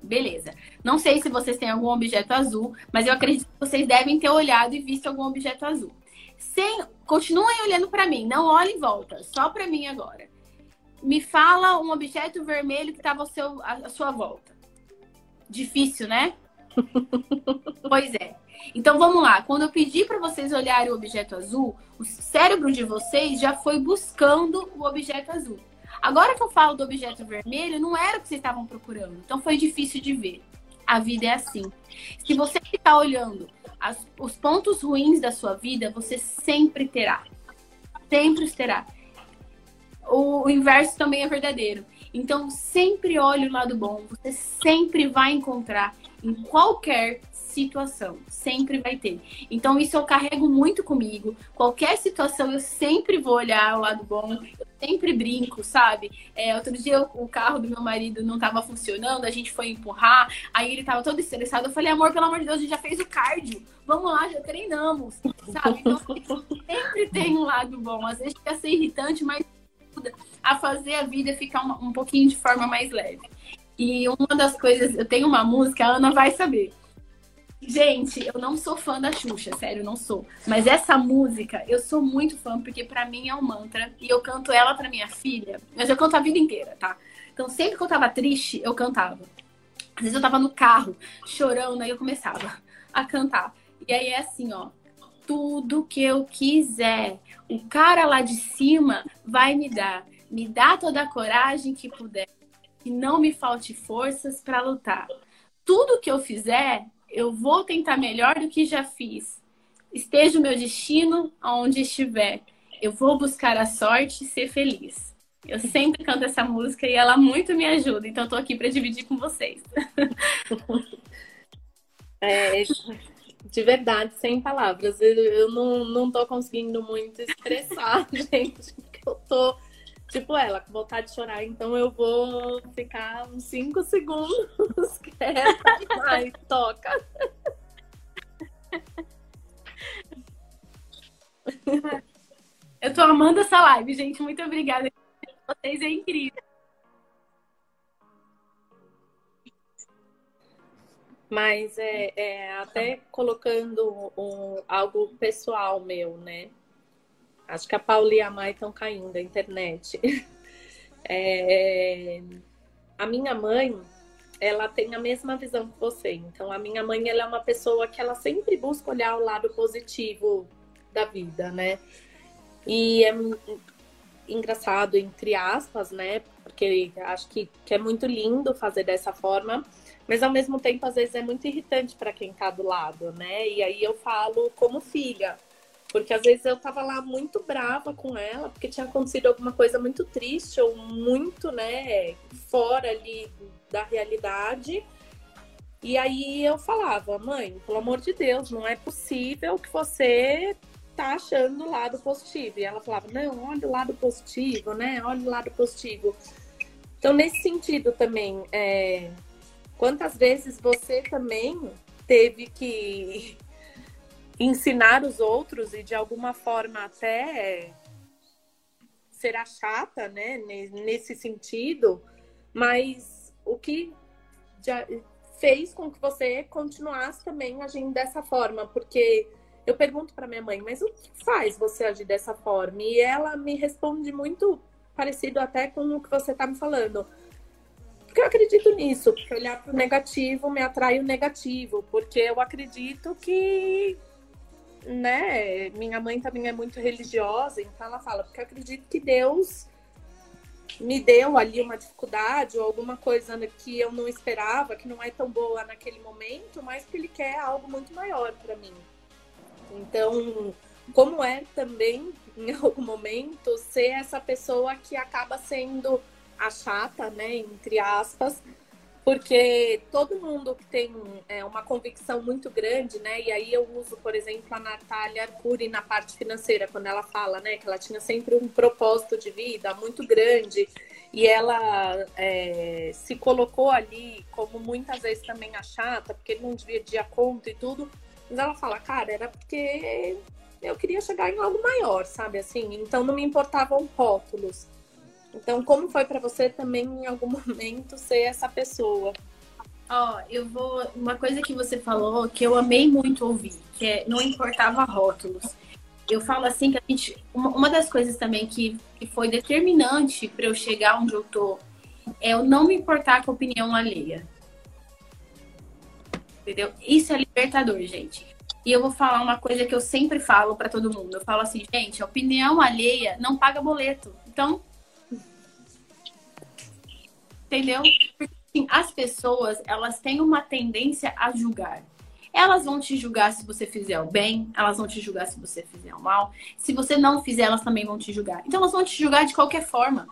Beleza. Não sei se vocês têm algum objeto azul, mas eu acredito que vocês devem ter olhado e visto algum objeto azul. Sem, continuem olhando para mim, não olhem em volta, só para mim agora. Me fala um objeto vermelho que estava à sua volta. Difícil, né? pois é. Então vamos lá. Quando eu pedi para vocês olharem o objeto azul, o cérebro de vocês já foi buscando o objeto azul. Agora que eu falo do objeto vermelho, não era o que vocês estavam procurando. Então foi difícil de ver. A vida é assim. Se você ficar olhando as, os pontos ruins da sua vida, você sempre terá. Sempre os terá. O, o inverso também é verdadeiro. Então, sempre olhe o lado bom. Você sempre vai encontrar em qualquer situação. Sempre vai ter. Então, isso eu carrego muito comigo. Qualquer situação, eu sempre vou olhar o lado bom. Eu sempre brinco, sabe? É, outro dia, o carro do meu marido não estava funcionando, a gente foi empurrar. Aí ele estava todo estressado. Eu falei, amor, pelo amor de Deus, a gente já fez o cardio. Vamos lá, já treinamos, sabe? Então, sempre tem um lado bom. Às vezes fica ser irritante, mas ajuda a fazer a vida ficar um, um pouquinho de forma mais leve. E uma das coisas, eu tenho uma música, a Ana vai saber. Gente, eu não sou fã da Xuxa, sério, não sou. Mas essa música, eu sou muito fã, porque para mim é um mantra. E eu canto ela pra minha filha. Mas eu canto a vida inteira, tá? Então, sempre que eu tava triste, eu cantava. Às vezes eu tava no carro, chorando, aí eu começava a cantar. E aí é assim, ó. Tudo que eu quiser, o cara lá de cima vai me dar. Me dá toda a coragem que puder. Que não me falte forças para lutar. Tudo que eu fizer, eu vou tentar melhor do que já fiz. Esteja o meu destino aonde estiver. Eu vou buscar a sorte e ser feliz. Eu sempre canto essa música e ela muito me ajuda, então tô aqui para dividir com vocês. É, de verdade, sem palavras. Eu, eu não, não tô conseguindo muito expressar, gente, porque eu tô tipo ela, com vontade de chorar, então eu vou ficar uns 5 segundos quieta. Ai, toca. Eu tô amando essa live, gente. Muito obrigada. Vocês é incrível. Mas é, é até colocando um, algo pessoal meu, né? Acho que a Paula e a Mai estão caindo da internet. É... A minha mãe, ela tem a mesma visão que você. Então, a minha mãe, ela é uma pessoa que ela sempre busca olhar o lado positivo da vida, né? E é engraçado, entre aspas, né? Porque acho que, que é muito lindo fazer dessa forma, mas ao mesmo tempo, às vezes, é muito irritante para quem tá do lado, né? E aí eu falo como filha porque às vezes eu tava lá muito brava com ela, porque tinha acontecido alguma coisa muito triste ou muito, né, fora ali da realidade. E aí eu falava, mãe, pelo amor de Deus, não é possível que você tá achando o lado positivo. E ela falava, não, olha o lado positivo, né? Olha o lado positivo. Então, nesse sentido também, é... quantas vezes você também teve que ensinar os outros e de alguma forma até será chata, né, nesse sentido, mas o que fez com que você continuasse também agindo dessa forma, porque eu pergunto para minha mãe, mas o que faz você agir dessa forma? E ela me responde muito parecido até com o que você está me falando. Porque eu acredito nisso, porque olhar para o negativo me atrai o negativo, porque eu acredito que né, minha mãe também é muito religiosa, então ela fala, porque acredito que Deus me deu ali uma dificuldade ou alguma coisa que eu não esperava, que não é tão boa naquele momento, mas que ele quer algo muito maior para mim. Então, como é também, em algum momento, ser essa pessoa que acaba sendo a chata, né, entre aspas, porque todo mundo que tem é, uma convicção muito grande, né? E aí eu uso, por exemplo, a Natália Arcuri na parte financeira, quando ela fala, né, que ela tinha sempre um propósito de vida muito grande e ela é, se colocou ali como muitas vezes também a chata, porque não dividia conta e tudo. Mas ela fala, cara, era porque eu queria chegar em algo maior, sabe? Assim, então não me importavam rótulos. Então, como foi para você também em algum momento ser essa pessoa? Ó, oh, eu vou. Uma coisa que você falou que eu amei muito ouvir, que é não importava rótulos. Eu falo assim que a gente. Uma, das coisas também que, que foi determinante para eu chegar onde eu tô é eu não me importar com a opinião alheia. Entendeu? Isso é libertador, gente. E eu vou falar uma coisa que eu sempre falo para todo mundo. Eu falo assim, gente, a opinião alheia não paga boleto. Então, entendeu? Assim, as pessoas, elas têm uma tendência a julgar. Elas vão te julgar se você fizer o bem, elas vão te julgar se você fizer o mal. Se você não fizer, elas também vão te julgar. Então elas vão te julgar de qualquer forma.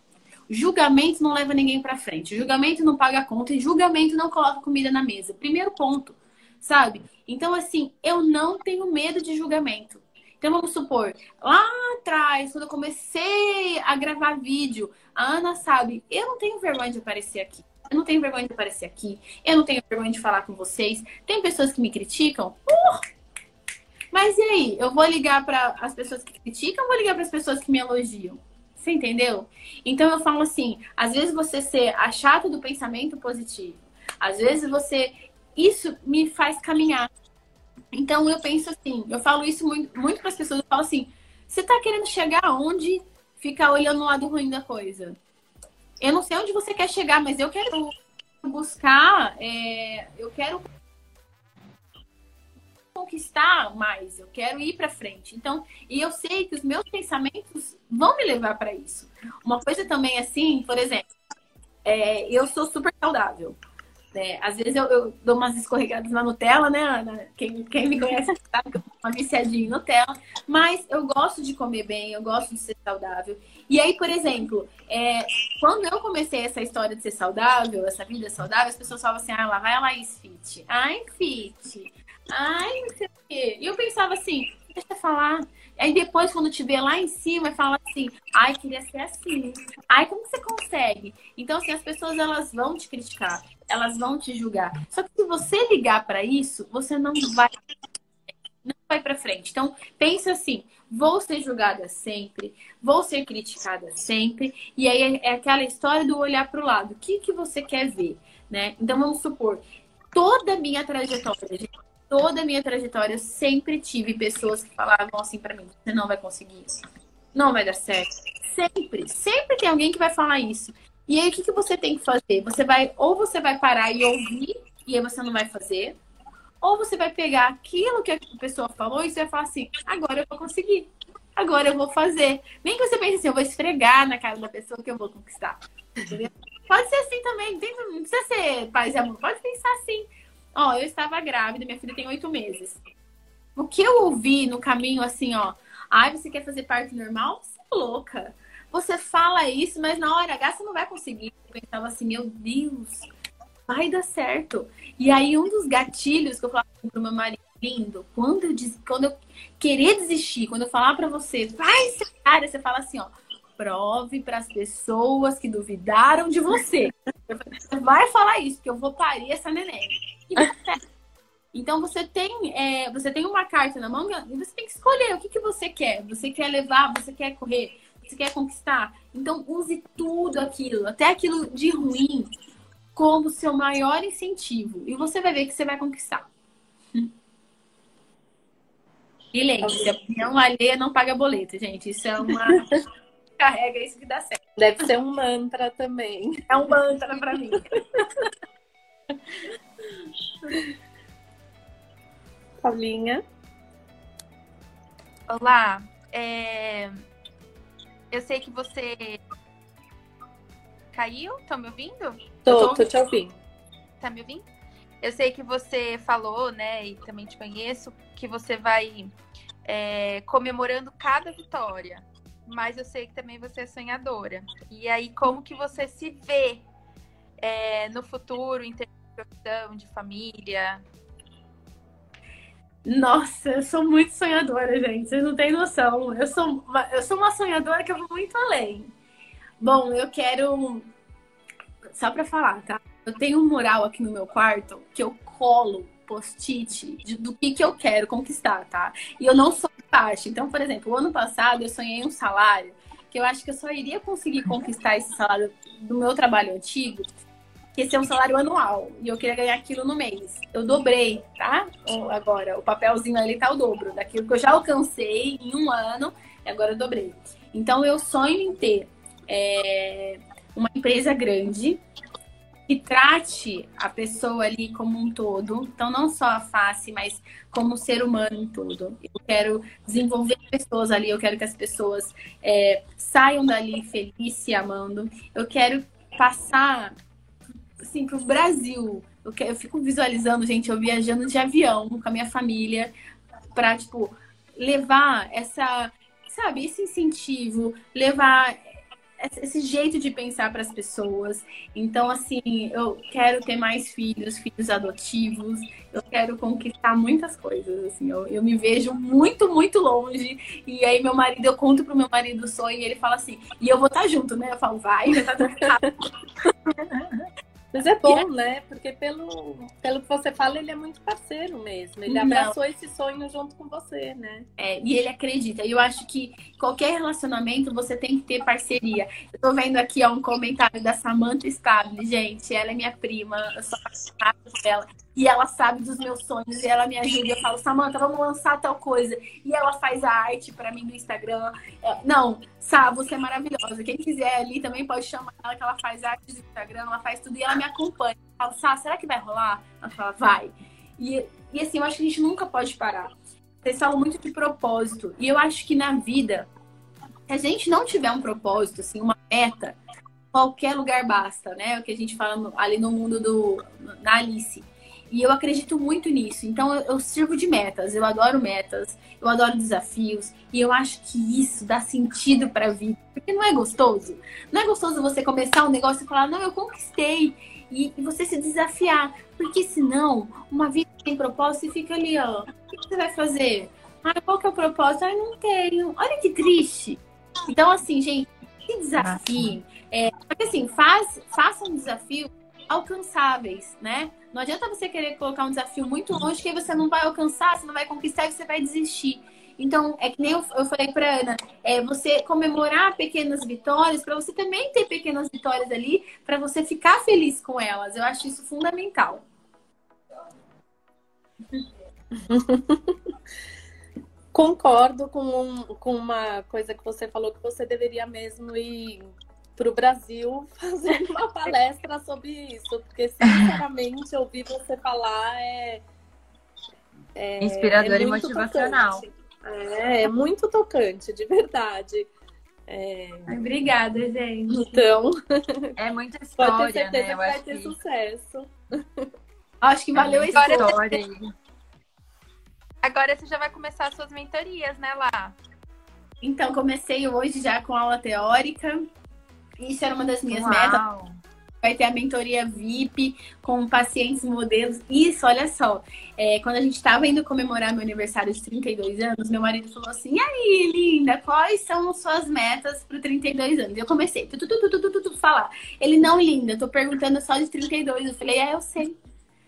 Julgamento não leva ninguém para frente. Julgamento não paga conta e julgamento não coloca comida na mesa. Primeiro ponto, sabe? Então assim, eu não tenho medo de julgamento. Então vamos supor, lá atrás, quando eu comecei a gravar vídeo, a Ana sabe, eu não tenho vergonha de aparecer aqui. Eu não tenho vergonha de aparecer aqui. Eu não tenho vergonha de falar com vocês. Tem pessoas que me criticam. Uh! Mas e aí? Eu vou ligar para as pessoas que criticam ou vou ligar para as pessoas que me elogiam? Você entendeu? Então eu falo assim: às vezes você ser a chata do pensamento positivo. Às vezes você. Isso me faz caminhar. Então eu penso assim: eu falo isso muito, muito para as pessoas. Eu falo assim: você está querendo chegar aonde ficar olhando o lado ruim da coisa. Eu não sei onde você quer chegar, mas eu quero buscar, é, eu quero conquistar mais, eu quero ir para frente. Então, e eu sei que os meus pensamentos vão me levar para isso. Uma coisa também assim, por exemplo, é, eu sou super saudável. É, às vezes eu, eu, dou umas escorregadas na Nutella, né, Ana? Quem, quem me conhece sabe que eu uma viciadinha em Nutella. Mas eu gosto de comer bem, eu gosto de ser saudável. E aí, por exemplo, é, quando eu comecei essa história de ser saudável, essa vida saudável, as pessoas falavam assim, ah, lá vai a Laís Fit. Ai, Fit. Ai, não sei o quê. E eu pensava assim, deixa falar. Aí depois, quando te vê lá em cima, fala assim, ai, queria ser assim. Ai, como você consegue? Então, assim, as pessoas, elas vão te criticar elas vão te julgar. Só que se você ligar para isso, você não vai não vai para frente. Então, pensa assim: vou ser julgada sempre, vou ser criticada sempre, e aí é aquela história do olhar para o lado. O que que você quer ver, né? Então, vamos supor, toda a minha trajetória, gente, toda a minha trajetória, eu sempre tive pessoas que falavam assim para mim: você não vai conseguir isso, não vai dar certo. Sempre, sempre tem alguém que vai falar isso. E aí, o que, que você tem que fazer? Você vai, ou você vai parar e ouvir, e aí você não vai fazer, ou você vai pegar aquilo que a pessoa falou e você vai falar assim: agora eu vou conseguir, agora eu vou fazer. Nem que você pense assim: eu vou esfregar na cara da pessoa que eu vou conquistar. Entendeu? Pode ser assim também, não precisa ser paz e amor, pode pensar assim. Ó, eu estava grávida, minha filha tem oito meses. O que eu ouvi no caminho, assim, ó, ai, você quer fazer parte normal? Você é louca. Você fala isso, mas na hora H você não vai conseguir. Eu pensava assim, meu Deus, vai dar certo. E aí, um dos gatilhos que eu falava pro meu marido, lindo, quando eu, quando eu querer desistir, quando eu falar para você, vai cara, você fala assim, ó, prove para as pessoas que duvidaram de você. Você vai falar isso, que eu vou parir essa neném. Então você tem, é, você tem uma carta na mão e você tem que escolher o que, que você quer. Você quer levar, você quer correr, você quer conquistar. Então, use tudo aquilo, até aquilo de ruim, como seu maior incentivo. E você vai ver que você vai conquistar. E lembre-se, opinião alheia não paga boleto, gente. Isso é uma. Carrega isso que dá certo. Deve ser um mantra também. É um mantra pra mim. Paulinha. Olá. É... Eu sei que você caiu. Tá me ouvindo? Tô, tô, tô te ouvindo. Tá me ouvindo? eu sei que você falou, né, e também te conheço, que você vai é, comemorando cada vitória. Mas eu sei que também você é sonhadora. E aí, como que você se vê é, no futuro, em termos de profissão, de família? Nossa, eu sou muito sonhadora, gente. Vocês não têm noção. Eu sou, uma, eu sou uma sonhadora que eu vou muito além. Bom, eu quero. Só pra falar, tá? Eu tenho um mural aqui no meu quarto que eu colo post-it do que, que eu quero conquistar, tá? E eu não sou parte. Então, por exemplo, o ano passado eu sonhei um salário que eu acho que eu só iria conseguir conquistar esse salário do meu trabalho antigo que esse é um salário anual e eu queria ganhar aquilo no mês. Eu dobrei, tá? Agora, o papelzinho ali tá o dobro daquilo que eu já alcancei em um ano e agora eu dobrei. Então, eu sonho em ter é, uma empresa grande que trate a pessoa ali como um todo. Então, não só a face, mas como o ser humano em todo. Eu quero desenvolver pessoas ali, eu quero que as pessoas é, saiam dali felizes, se amando. Eu quero passar assim, pro Brasil. Eu, eu fico visualizando, gente, eu viajando de avião com a minha família para tipo, levar essa, sabe, esse incentivo, levar esse jeito de pensar para as pessoas. Então, assim, eu quero ter mais filhos, filhos adotivos. Eu quero conquistar muitas coisas. Assim, eu, eu me vejo muito, muito longe. E aí, meu marido, eu conto pro meu marido o sonho e ele fala assim: e eu vou estar tá junto, né? Eu falo, vai, estar tá Mas é bom, né? Porque pelo, pelo que você fala, ele é muito parceiro mesmo. Ele abraçou Não. esse sonho junto com você, né? É, e ele acredita. E eu acho que qualquer relacionamento você tem que ter parceria. Eu tô vendo aqui ó, um comentário da Samantha Stable, gente. Ela é minha prima, eu sou apaixonada por ela. E ela sabe dos meus sonhos e ela me ajuda. Eu falo, Samanta, vamos lançar tal coisa. E ela faz a arte para mim no Instagram. É, não, Sá, você é maravilhosa. Quem quiser ali também pode chamar ela, que ela faz arte no Instagram, ela faz tudo. E ela me acompanha. Eu falo, Sá, será que vai rolar? Ela fala, vai. E, e assim, eu acho que a gente nunca pode parar. Vocês falam muito de propósito. E eu acho que na vida, se a gente não tiver um propósito, assim, uma meta, qualquer lugar basta, né? O que a gente fala ali no mundo do. na Alice e eu acredito muito nisso. Então eu, eu sirvo de metas, eu adoro metas, eu adoro desafios. E eu acho que isso dá sentido para a vida. Porque não é gostoso? Não é gostoso você começar um negócio e falar, não, eu conquistei. E, e você se desafiar. Porque senão, uma vida sem propósito, você fica ali, ó. O que você vai fazer? Ah, qual que é o propósito? Ah, não tenho. Olha que triste. Então, assim, gente, se desafie. É, porque assim, faz, faça um desafio alcançáveis, né? Não adianta você querer colocar um desafio muito longe que você não vai alcançar, você não vai conquistar e você vai desistir. Então, é que nem eu, falei para Ana, é você comemorar pequenas vitórias, para você também ter pequenas vitórias ali, para você ficar feliz com elas. Eu acho isso fundamental. Concordo com, um, com uma coisa que você falou, que você deveria mesmo ir para o Brasil fazer uma palestra sobre isso, porque sinceramente ouvir você falar é, é inspirador é e motivacional. É, é muito tocante, de verdade. É... Obrigada, gente. Então, é muita história, pode ter certeza né? que vai ter que... sucesso. Acho que valeu a história. Agora você já vai começar as suas mentorias, né, lá? Então, comecei hoje já com aula teórica. Isso era uma das minhas Uau. metas. Vai ter a mentoria VIP com pacientes modelos. Isso, olha só. É, quando a gente estava indo comemorar meu aniversário de 32 anos, meu marido falou assim: e aí, linda, quais são suas metas para 32 anos? Eu comecei tu, tu, tu, tu, tu, tu, falar. Ele, não, linda, tô perguntando só de 32. Eu falei: é, eu sei.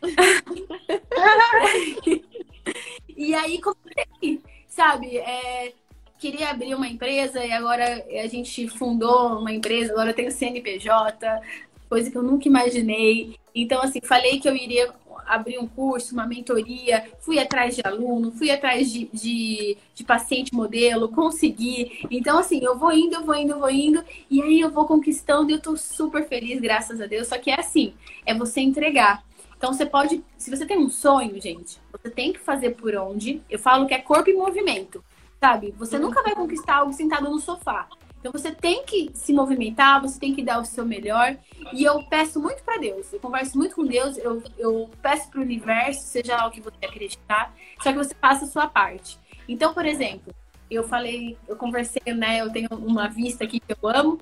e aí comecei, sabe? É, queria abrir uma empresa e agora a gente fundou uma empresa, agora eu tenho CNPJ, coisa que eu nunca imaginei. Então, assim, falei que eu iria abrir um curso, uma mentoria, fui atrás de aluno, fui atrás de, de, de, paciente modelo, consegui. Então, assim, eu vou indo, eu vou indo, eu vou indo, e aí eu vou conquistando e eu tô super feliz, graças a Deus. Só que é assim, é você entregar. Então, você pode, se você tem um sonho, gente, você tem que fazer por onde. Eu falo que é corpo e movimento sabe? Você nunca vai conquistar algo sentado no sofá. Então você tem que se movimentar, você tem que dar o seu melhor. E eu peço muito para Deus, eu converso muito com Deus, eu, eu peço para o universo, seja lá o que você acreditar, só que você faça a sua parte. Então, por exemplo, eu falei, eu conversei, né? Eu tenho uma vista aqui que eu amo,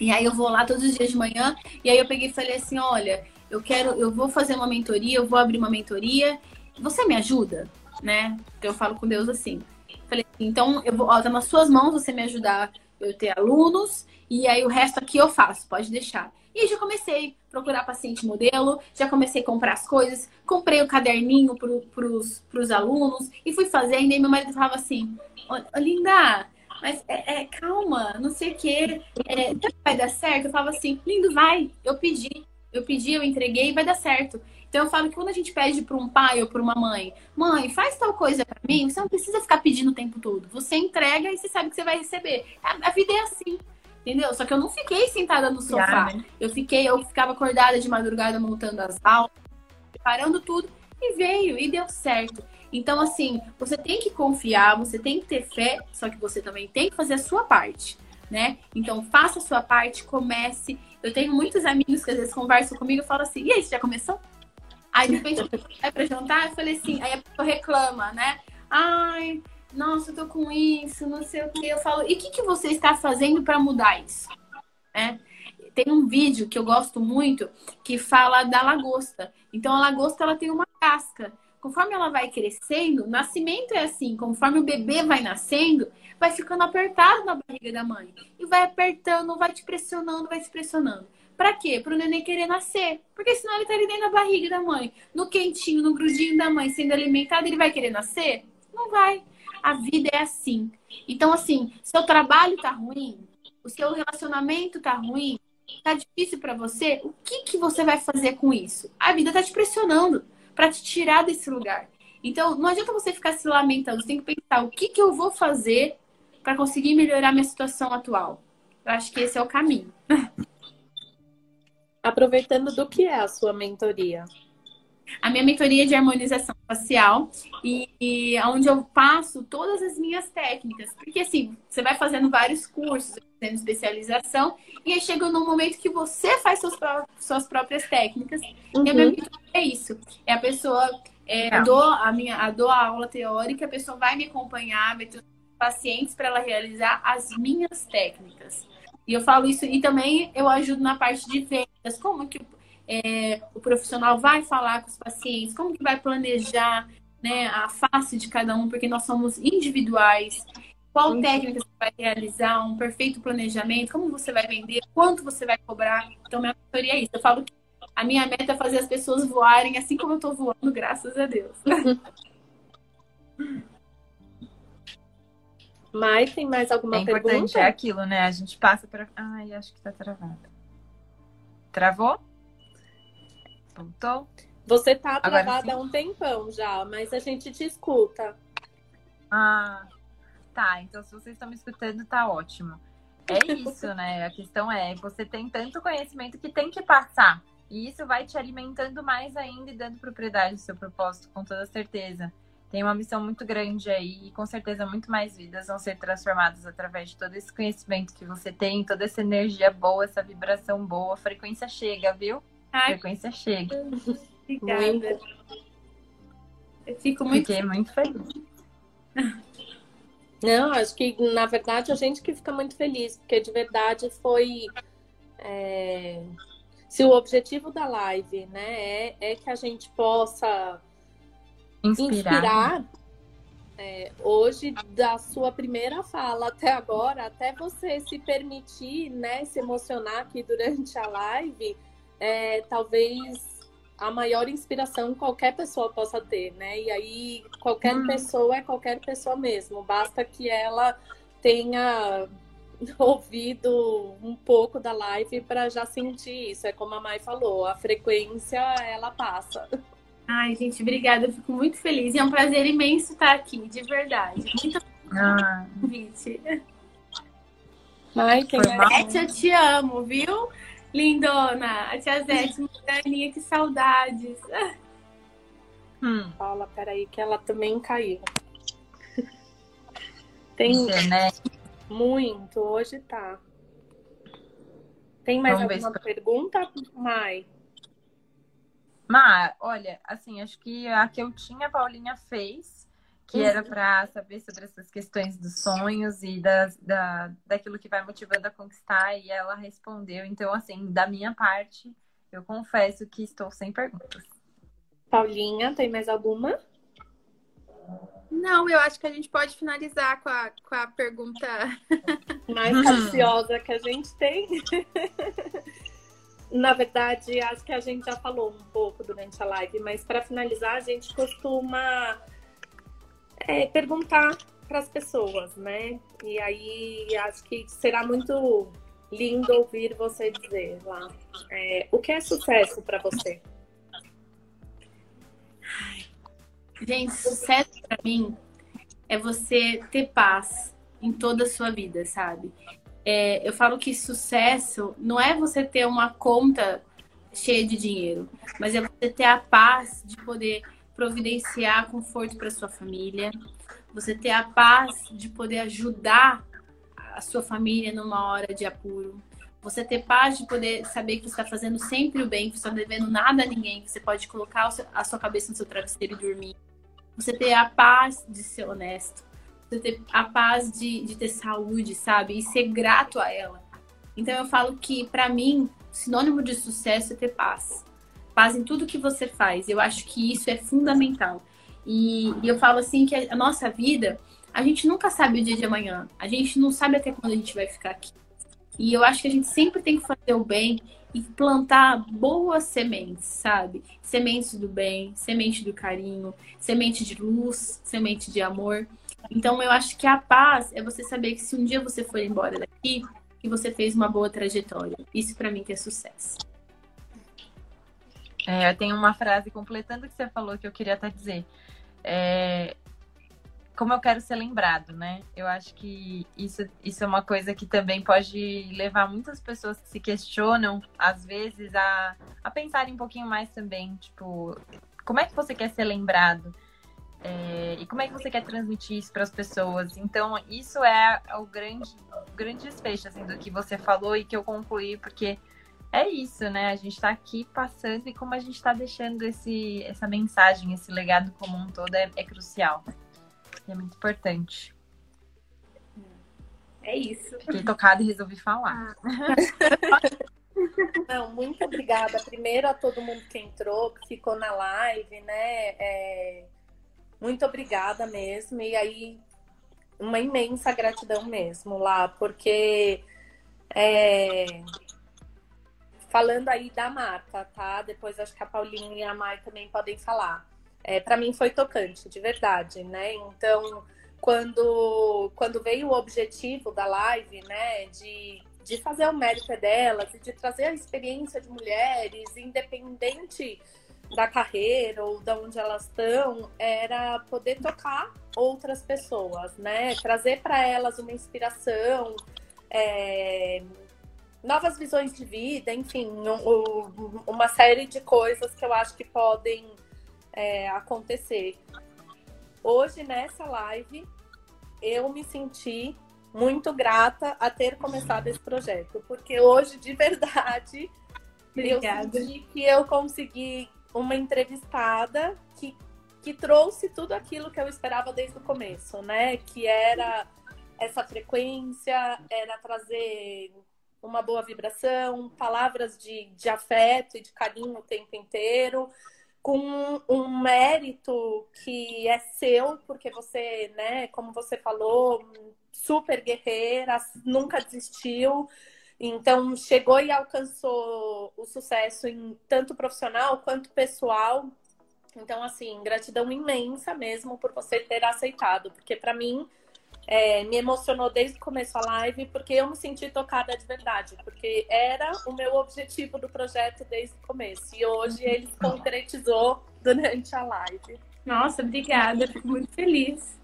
e aí eu vou lá todos os dias de manhã, e aí eu peguei e falei assim: olha, eu quero, eu vou fazer uma mentoria, eu vou abrir uma mentoria, você me ajuda, né? Eu falo com Deus assim. Falei, então eu vou, ó, tá nas suas mãos você me ajudar eu ter alunos, e aí o resto aqui eu faço, pode deixar. E já comecei a procurar paciente modelo, já comecei a comprar as coisas, comprei o caderninho para os alunos e fui fazendo. E meu marido falava assim: Linda, mas é, é, calma, não sei o quê, é, vai dar certo? Eu falava assim: Lindo, vai, eu pedi, eu pedi, eu entreguei, vai dar certo. Então eu falo que quando a gente pede para um pai ou para uma mãe, mãe, faz tal coisa para mim, você não precisa ficar pedindo o tempo todo. Você entrega e você sabe que você vai receber. A, a vida é assim. Entendeu? Só que eu não fiquei sentada no sofá. Né? Eu fiquei, eu ficava acordada de madrugada montando as aulas, preparando tudo e veio e deu certo. Então, assim, você tem que confiar, você tem que ter fé, só que você também tem que fazer a sua parte, né? Então, faça a sua parte, comece. Eu tenho muitos amigos que às vezes conversam comigo e falam assim: e aí, você já começou? Aí de repente vai pra jantar, eu falei assim, aí a pessoa reclama, né? Ai, nossa, eu tô com isso, não sei o que. Eu falo, e o que, que você está fazendo para mudar isso? Né? Tem um vídeo que eu gosto muito que fala da lagosta. Então a lagosta ela tem uma casca. Conforme ela vai crescendo, nascimento é assim, conforme o bebê vai nascendo, vai ficando apertado na barriga da mãe. E vai apertando, vai te pressionando, vai te pressionando. Pra quê? Pro neném querer nascer. Porque senão ele tá ali dentro da barriga da mãe, no quentinho, no grudinho da mãe, sendo alimentado, ele vai querer nascer? Não vai. A vida é assim. Então, assim, seu trabalho tá ruim, o seu relacionamento tá ruim, tá difícil para você, o que que você vai fazer com isso? A vida tá te pressionando para te tirar desse lugar. Então, não adianta você ficar se lamentando, você tem que pensar o que que eu vou fazer para conseguir melhorar minha situação atual. Eu acho que esse é o caminho. Aproveitando do que é a sua mentoria? A minha mentoria é de harmonização facial e, e onde eu passo todas as minhas técnicas. Porque assim, você vai fazendo vários cursos, fazendo especialização, e aí chega num momento que você faz suas, suas próprias técnicas. Uhum. E a minha uhum. mentoria é isso. É a pessoa, é, eu dou a minha a, dou a aula teórica, a pessoa vai me acompanhar, vai ter pacientes para ela realizar as minhas técnicas. E eu falo isso, e também eu ajudo na parte de vendas, como que é, o profissional vai falar com os pacientes, como que vai planejar né, a face de cada um, porque nós somos individuais. Qual Sim. técnica você vai realizar, um perfeito planejamento, como você vai vender, quanto você vai cobrar. Então, minha mentoria é isso. Eu falo que a minha meta é fazer as pessoas voarem assim como eu estou voando, graças a Deus. Mas tem mais alguma é importante pergunta? É aquilo, né? A gente passa para. Ai, acho que tá travado. Travou? Voltou? Você tá travada há um tempão já, mas a gente te escuta. Ah, tá. Então, se vocês estão me escutando, tá ótimo. É isso, né? A questão é, você tem tanto conhecimento que tem que passar. E isso vai te alimentando mais ainda e dando propriedade do seu propósito, com toda certeza tem uma missão muito grande aí e com certeza muito mais vidas vão ser transformadas através de todo esse conhecimento que você tem, toda essa energia boa, essa vibração boa. A frequência chega, viu? Ai, frequência chega. Obrigada. Eu fico muito, Fiquei muito feliz. Não, acho que na verdade a gente que fica muito feliz, porque de verdade foi. É... Se o objetivo da live né, é, é que a gente possa inspirar, inspirar é, hoje, da sua primeira fala até agora, até você se permitir, né, se emocionar aqui durante a live, é, talvez a maior inspiração qualquer pessoa possa ter, né? E aí, qualquer hum. pessoa é qualquer pessoa mesmo, basta que ela tenha ouvido um pouco da live para já sentir isso. É como a Mai falou, a frequência ela passa. Ai, gente, obrigada. Eu fico muito feliz. E é um prazer imenso estar aqui, de verdade. Muito ah. convite. Ai, que Zete, eu te amo, viu? Lindona. A tia Zete, Daninha, que saudades. Hum. Paula, peraí, que ela também caiu. Tem. Internet. Muito, hoje tá. Tem mais Vamos alguma pergunta, Mai? Mar, olha, assim, acho que a que eu tinha, a Paulinha fez, que Uhum. era para saber sobre essas questões dos sonhos e das, da, daquilo que vai motivando a conquistar, e ela respondeu. Então, assim, da minha parte, eu confesso que estou sem perguntas. Paulinha, tem mais alguma? Não, eu acho que a gente pode finalizar com a, com a pergunta. mais Uhum. capciosa que a gente tem. Na verdade, acho que a gente já falou um pouco durante a live, mas para finalizar, a gente costuma é, perguntar para as pessoas, né? E aí acho que será muito lindo ouvir você dizer lá. é, o que é sucesso para você? Gente, sucesso pra mim é você ter paz em toda a sua vida, sabe? É, eu falo que sucesso não é você ter uma conta cheia de dinheiro, mas é você ter a paz de poder providenciar conforto para sua família, você ter a paz de poder ajudar a sua família numa hora de apuro, você ter paz de poder saber que você está fazendo sempre o bem, que você não está devendo nada a ninguém, que você pode colocar a sua cabeça no seu travesseiro e dormir. Você ter a paz de ser honesto. Ter a paz de, de ter saúde, sabe? E ser grato a ela. Então eu falo que, para mim, sinônimo de sucesso é ter paz. Paz em tudo que você faz. Eu acho que isso é fundamental. E, e eu falo assim que a nossa vida, a gente nunca sabe o dia de amanhã. A gente não sabe até quando a gente vai ficar aqui. E eu acho que a gente sempre tem que fazer o bem e plantar boas sementes, sabe? Sementes do bem, semente do carinho, semente de luz, semente de amor. Então eu acho que a paz é você saber que se um dia você for embora daqui, que você fez uma boa trajetória. Isso pra mim que é sucesso. É, eu tenho uma frase completando o que você falou que eu queria até dizer. É, como eu quero ser lembrado, né? Eu acho que isso, isso é uma coisa que também pode levar muitas pessoas que se questionam, às vezes, a, a pensarem um pouquinho mais também. Tipo, como é que você quer ser lembrado? É, e como é que você quer transmitir isso para as pessoas? Então, isso é o grande, o grande desfecho assim, do que você falou e que eu concluí, porque é isso, né? A gente está aqui passando e como a gente está deixando esse, essa mensagem, esse legado como um todo é, é crucial. E é muito importante. É isso. Fiquei tocada e resolvi falar. Não, muito obrigada. Primeiro a todo mundo que entrou, que ficou na live, né? É, Muito obrigada mesmo. E aí, uma imensa gratidão mesmo lá, porque é, falando aí da marca, tá? Depois acho que a Paulinha e a Mai também podem falar. É, para mim foi tocante, de verdade, né? Então, quando, quando veio o objetivo da live, né, de, de fazer o mérito delas e de trazer a experiência de mulheres, independente da carreira ou de onde elas estão, era poder tocar outras pessoas, né? Trazer para elas uma inspiração, é, novas visões de vida, enfim, um, um, uma série de coisas que eu acho que podem é, acontecer. Hoje, nessa live, eu me senti muito grata a ter começado esse projeto, porque hoje, de verdade, Obrigada. eu senti que eu consegui uma entrevistada que, que trouxe tudo aquilo que eu esperava desde o começo, né? Que era essa frequência, era trazer uma boa vibração, palavras de, de afeto e de carinho o tempo inteiro, com um mérito que é seu, porque você, né, como você falou, super guerreira, nunca desistiu. Então, chegou e alcançou o sucesso em tanto profissional quanto pessoal. Então, assim, gratidão imensa mesmo por você ter aceitado, porque para mim é, me emocionou desde o começo a live, porque eu me senti tocada de verdade, porque era o meu objetivo do projeto desde o começo. E hoje ele se concretizou durante a live. Nossa, obrigada. Fico muito feliz.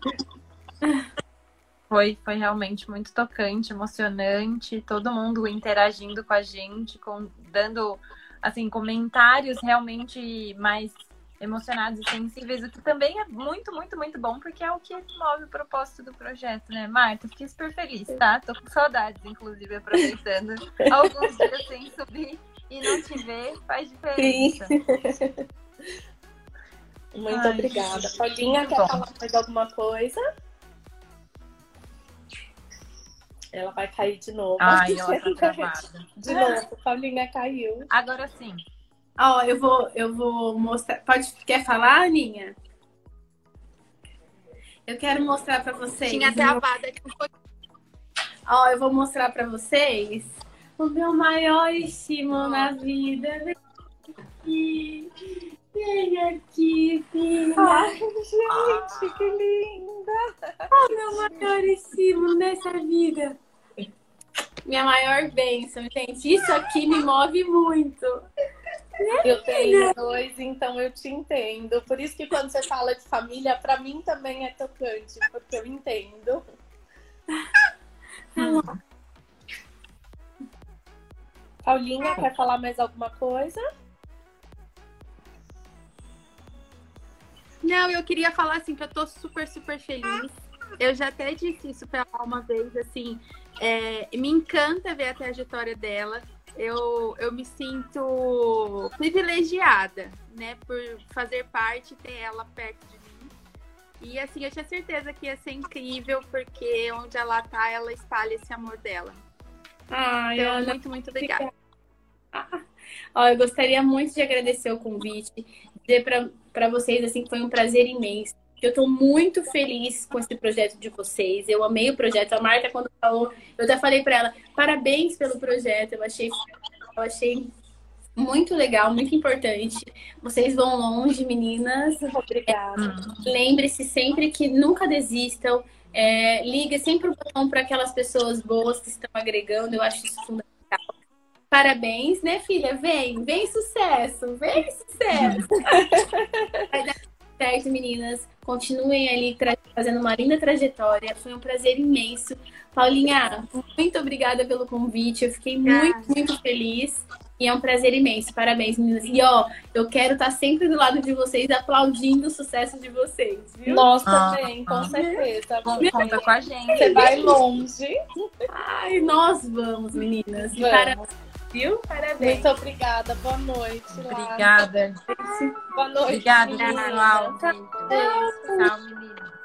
Foi, foi realmente muito tocante, emocionante, todo mundo interagindo com a gente, com, dando assim comentários realmente mais emocionados e sensíveis, o que também é muito, muito, muito bom, porque é o que move o propósito do projeto, né? Marta, fiquei super feliz, tá? Tô com saudades, inclusive, aproveitando alguns dias sem subir e não te ver faz diferença. Sim. Muito Ai, obrigada. Paulinha, quer bom. falar mais alguma coisa? Ela vai cair de novo. Ai, ela tá travada. De novo, Paulinha caiu. Agora sim. Ó, oh, eu vou, eu vou mostrar. Pode, quer falar, Aninha? Eu quero mostrar para vocês. Tinha travada aqui um pouquinho. Ó, oh, eu vou mostrar para vocês o meu maior estímulo na vida. Vem aqui. Vem aqui, filha. Ai, gente, que linda. O meu maior estímulo nessa vida. Minha maior bênção, gente. Isso aqui me move muito. Eu tenho dois, então eu te entendo. Por isso que quando você fala de família, para mim também é tocante, porque eu entendo. Paulinha, quer falar mais alguma coisa? Não, eu queria falar assim que eu tô super, super feliz. Eu já até disse isso pra ela uma vez, assim, é, me encanta ver a trajetória dela eu, eu me sinto privilegiada, né, por fazer parte, ter ela perto de mim. E assim, eu tinha certeza que ia ser incrível, porque onde ela tá, ela espalha esse amor dela. Ai, então, Ana, muito, muito obrigada. Ó, eu gostaria muito de agradecer o convite, dizer para vocês assim que foi um prazer imenso. Eu estou muito feliz com esse projeto de vocês. Eu amei o projeto. A Marta, quando falou, eu até falei para ela: parabéns pelo projeto. Eu achei, eu achei muito legal, muito importante. Vocês vão longe, meninas. Obrigada. É, Lembre-se sempre que nunca desistam. É, liga sempre o botão para aquelas pessoas boas que estão agregando. Eu acho isso fundamental. Parabéns, né, filha? Vem, vem sucesso, vem sucesso. Vai dar certo, meninas. Continuem ali fazendo uma linda trajetória. Foi um prazer imenso. Paulinha, muito obrigada pelo convite. Eu fiquei muito, muito feliz. E é um prazer imenso. Parabéns, meninas. E ó, eu quero estar sempre do lado de vocês, aplaudindo o sucesso de vocês, viu? Nós também, ah, com certeza. Conta com a gente. Você vai longe. Ai, nós vamos, meninas. Vamos. Parabéns viu? Parabéns. Muito obrigada. Boa noite. Obrigada. Boa noite. Obrigada, pessoal. Tchau, menina.